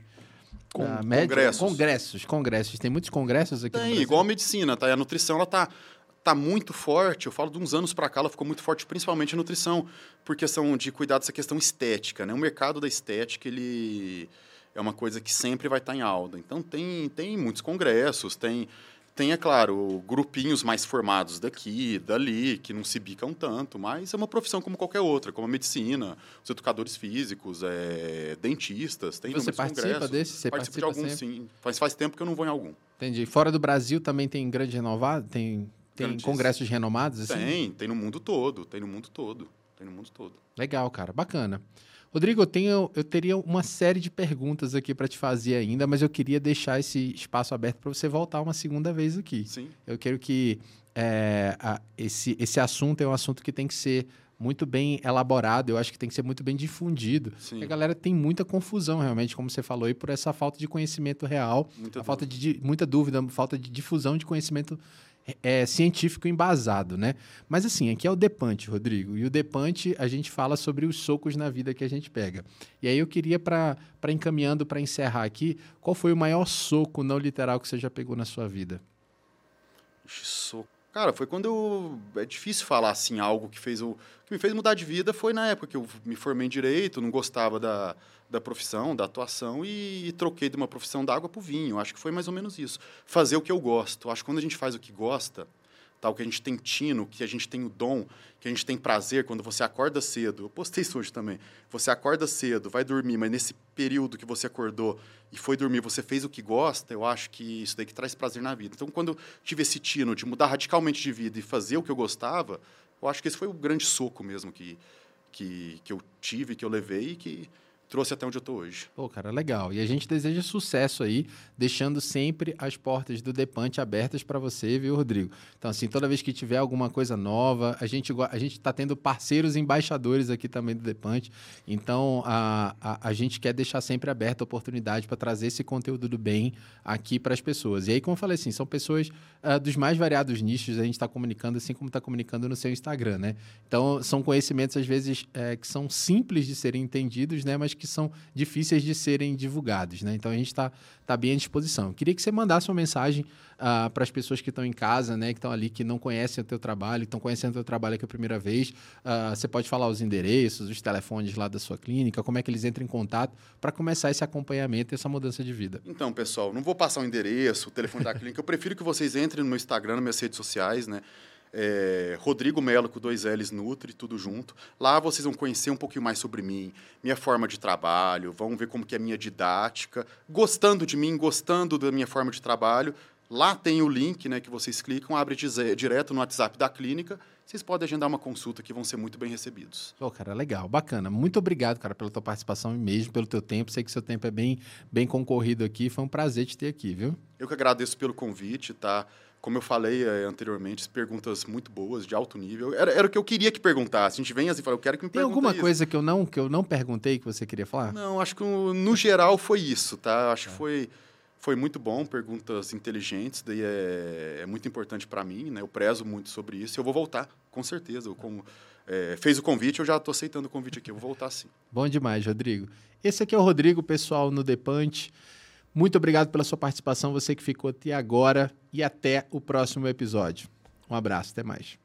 com, ah, congressos. Congressos, congressos. Tem muitos congressos aqui Tem, igual a medicina, tá? E a nutrição, ela tá, tá muito forte. Eu falo de uns anos para cá, ela ficou muito forte, principalmente a nutrição, por questão de cuidar dessa questão estética, né? O mercado da estética, ele é uma coisa que sempre vai estar tá em alta. Então, tem, tem muitos congressos, tem tem, é claro, grupinhos mais formados daqui, dali, que não se bicam tanto, mas é uma profissão como qualquer outra, como a medicina, os educadores físicos, é, dentistas, tem Você participa congressos. desse? Você participa de alguns, sempre? sim. Faz, faz tempo que eu não vou em algum. Entendi. Fora do Brasil também tem grande renovado? Tem, tem congressos renomados? Assim? Tem, tem no mundo todo, tem no mundo todo, tem no mundo todo. Legal, cara, bacana. Rodrigo, eu, tenho, eu teria uma série de perguntas aqui para te fazer ainda, mas eu queria deixar esse espaço aberto para você voltar uma segunda vez aqui. Sim. Eu quero que é, a, esse, esse assunto é um assunto que tem que ser muito bem elaborado, eu acho que tem que ser muito bem difundido. Sim. A galera tem muita confusão, realmente, como você falou, e por essa falta de conhecimento real, muita a falta de muita dúvida, falta de difusão de conhecimento é, científico embasado, né? Mas assim, aqui é o Depante, Rodrigo. E o Depante, a gente fala sobre os socos na vida que a gente pega. E aí eu queria, para encaminhando para encerrar aqui, qual foi o maior soco não literal que você já pegou na sua vida? Soco. Cara, foi quando eu. É difícil falar assim, algo que fez o. que me fez mudar de vida foi na época que eu me formei em direito, não gostava da, da profissão, da atuação e, e troquei de uma profissão da água para o vinho. Acho que foi mais ou menos isso. Fazer o que eu gosto. Acho que quando a gente faz o que gosta, tal que a gente tem tino, que a gente tem o dom, que a gente tem prazer quando você acorda cedo. Eu postei isso hoje também. Você acorda cedo, vai dormir, mas nesse período que você acordou e foi dormir, você fez o que gosta, eu acho que isso daí que traz prazer na vida. Então, quando eu tive esse tino de mudar radicalmente de vida e fazer o que eu gostava, eu acho que esse foi o grande soco mesmo que, que, que eu tive, que eu levei e que trouxe até onde eu estou hoje. Pô, cara, legal. E a gente deseja sucesso aí, deixando sempre as portas do Depante abertas para você, viu, Rodrigo? Então, assim, toda vez que tiver alguma coisa nova, a gente a gente está tendo parceiros embaixadores aqui também do Depante. Então, a, a, a gente quer deixar sempre aberta a oportunidade para trazer esse conteúdo do bem aqui para as pessoas. E aí, como eu falei assim, são pessoas uh, dos mais variados nichos, a gente está comunicando assim como está comunicando no seu Instagram, né? Então, são conhecimentos, às vezes, é, que são simples de serem entendidos, né? Mas que são difíceis de serem divulgados, né? Então a gente está tá bem à disposição. Queria que você mandasse uma mensagem uh, para as pessoas que estão em casa, né? Que estão ali, que não conhecem o teu trabalho, estão conhecendo o teu trabalho aqui a primeira vez. Uh, você pode falar os endereços, os telefones lá da sua clínica, como é que eles entram em contato para começar esse acompanhamento e essa mudança de vida. Então, pessoal, não vou passar o endereço, o telefone da clínica. Eu prefiro que vocês entrem no meu Instagram, nas minhas redes sociais, né? É, Rodrigo Melo com dois L's Nutri, tudo junto. Lá vocês vão conhecer um pouquinho mais sobre mim, minha forma de trabalho, vão ver como que é a minha didática, gostando de mim, gostando da minha forma de trabalho. Lá tem o link né, que vocês clicam, abre direto no WhatsApp da clínica. Vocês podem agendar uma consulta que vão ser muito bem recebidos. Pô, cara, legal, bacana. Muito obrigado, cara, pela tua participação e mesmo pelo teu tempo. Sei que seu tempo é bem, bem concorrido aqui. Foi um prazer te ter aqui, viu? Eu que agradeço pelo convite, tá? Como eu falei é, anteriormente, perguntas muito boas, de alto nível. Era, era o que eu queria que perguntasse. A gente vem assim e fala, eu quero que me Tem alguma isso. coisa que eu, não, que eu não perguntei que você queria falar? Não, acho que no geral foi isso, tá? Acho é. que foi, foi muito bom, perguntas inteligentes, daí é, é muito importante para mim, né? Eu prezo muito sobre isso. Eu vou voltar, com certeza. Eu, como é, fez o convite, eu já estou aceitando o convite aqui. Eu vou voltar sim. Bom demais, Rodrigo. Esse aqui é o Rodrigo, pessoal, no Depante. Muito obrigado pela sua participação, você que ficou até agora, e até o próximo episódio. Um abraço, até mais.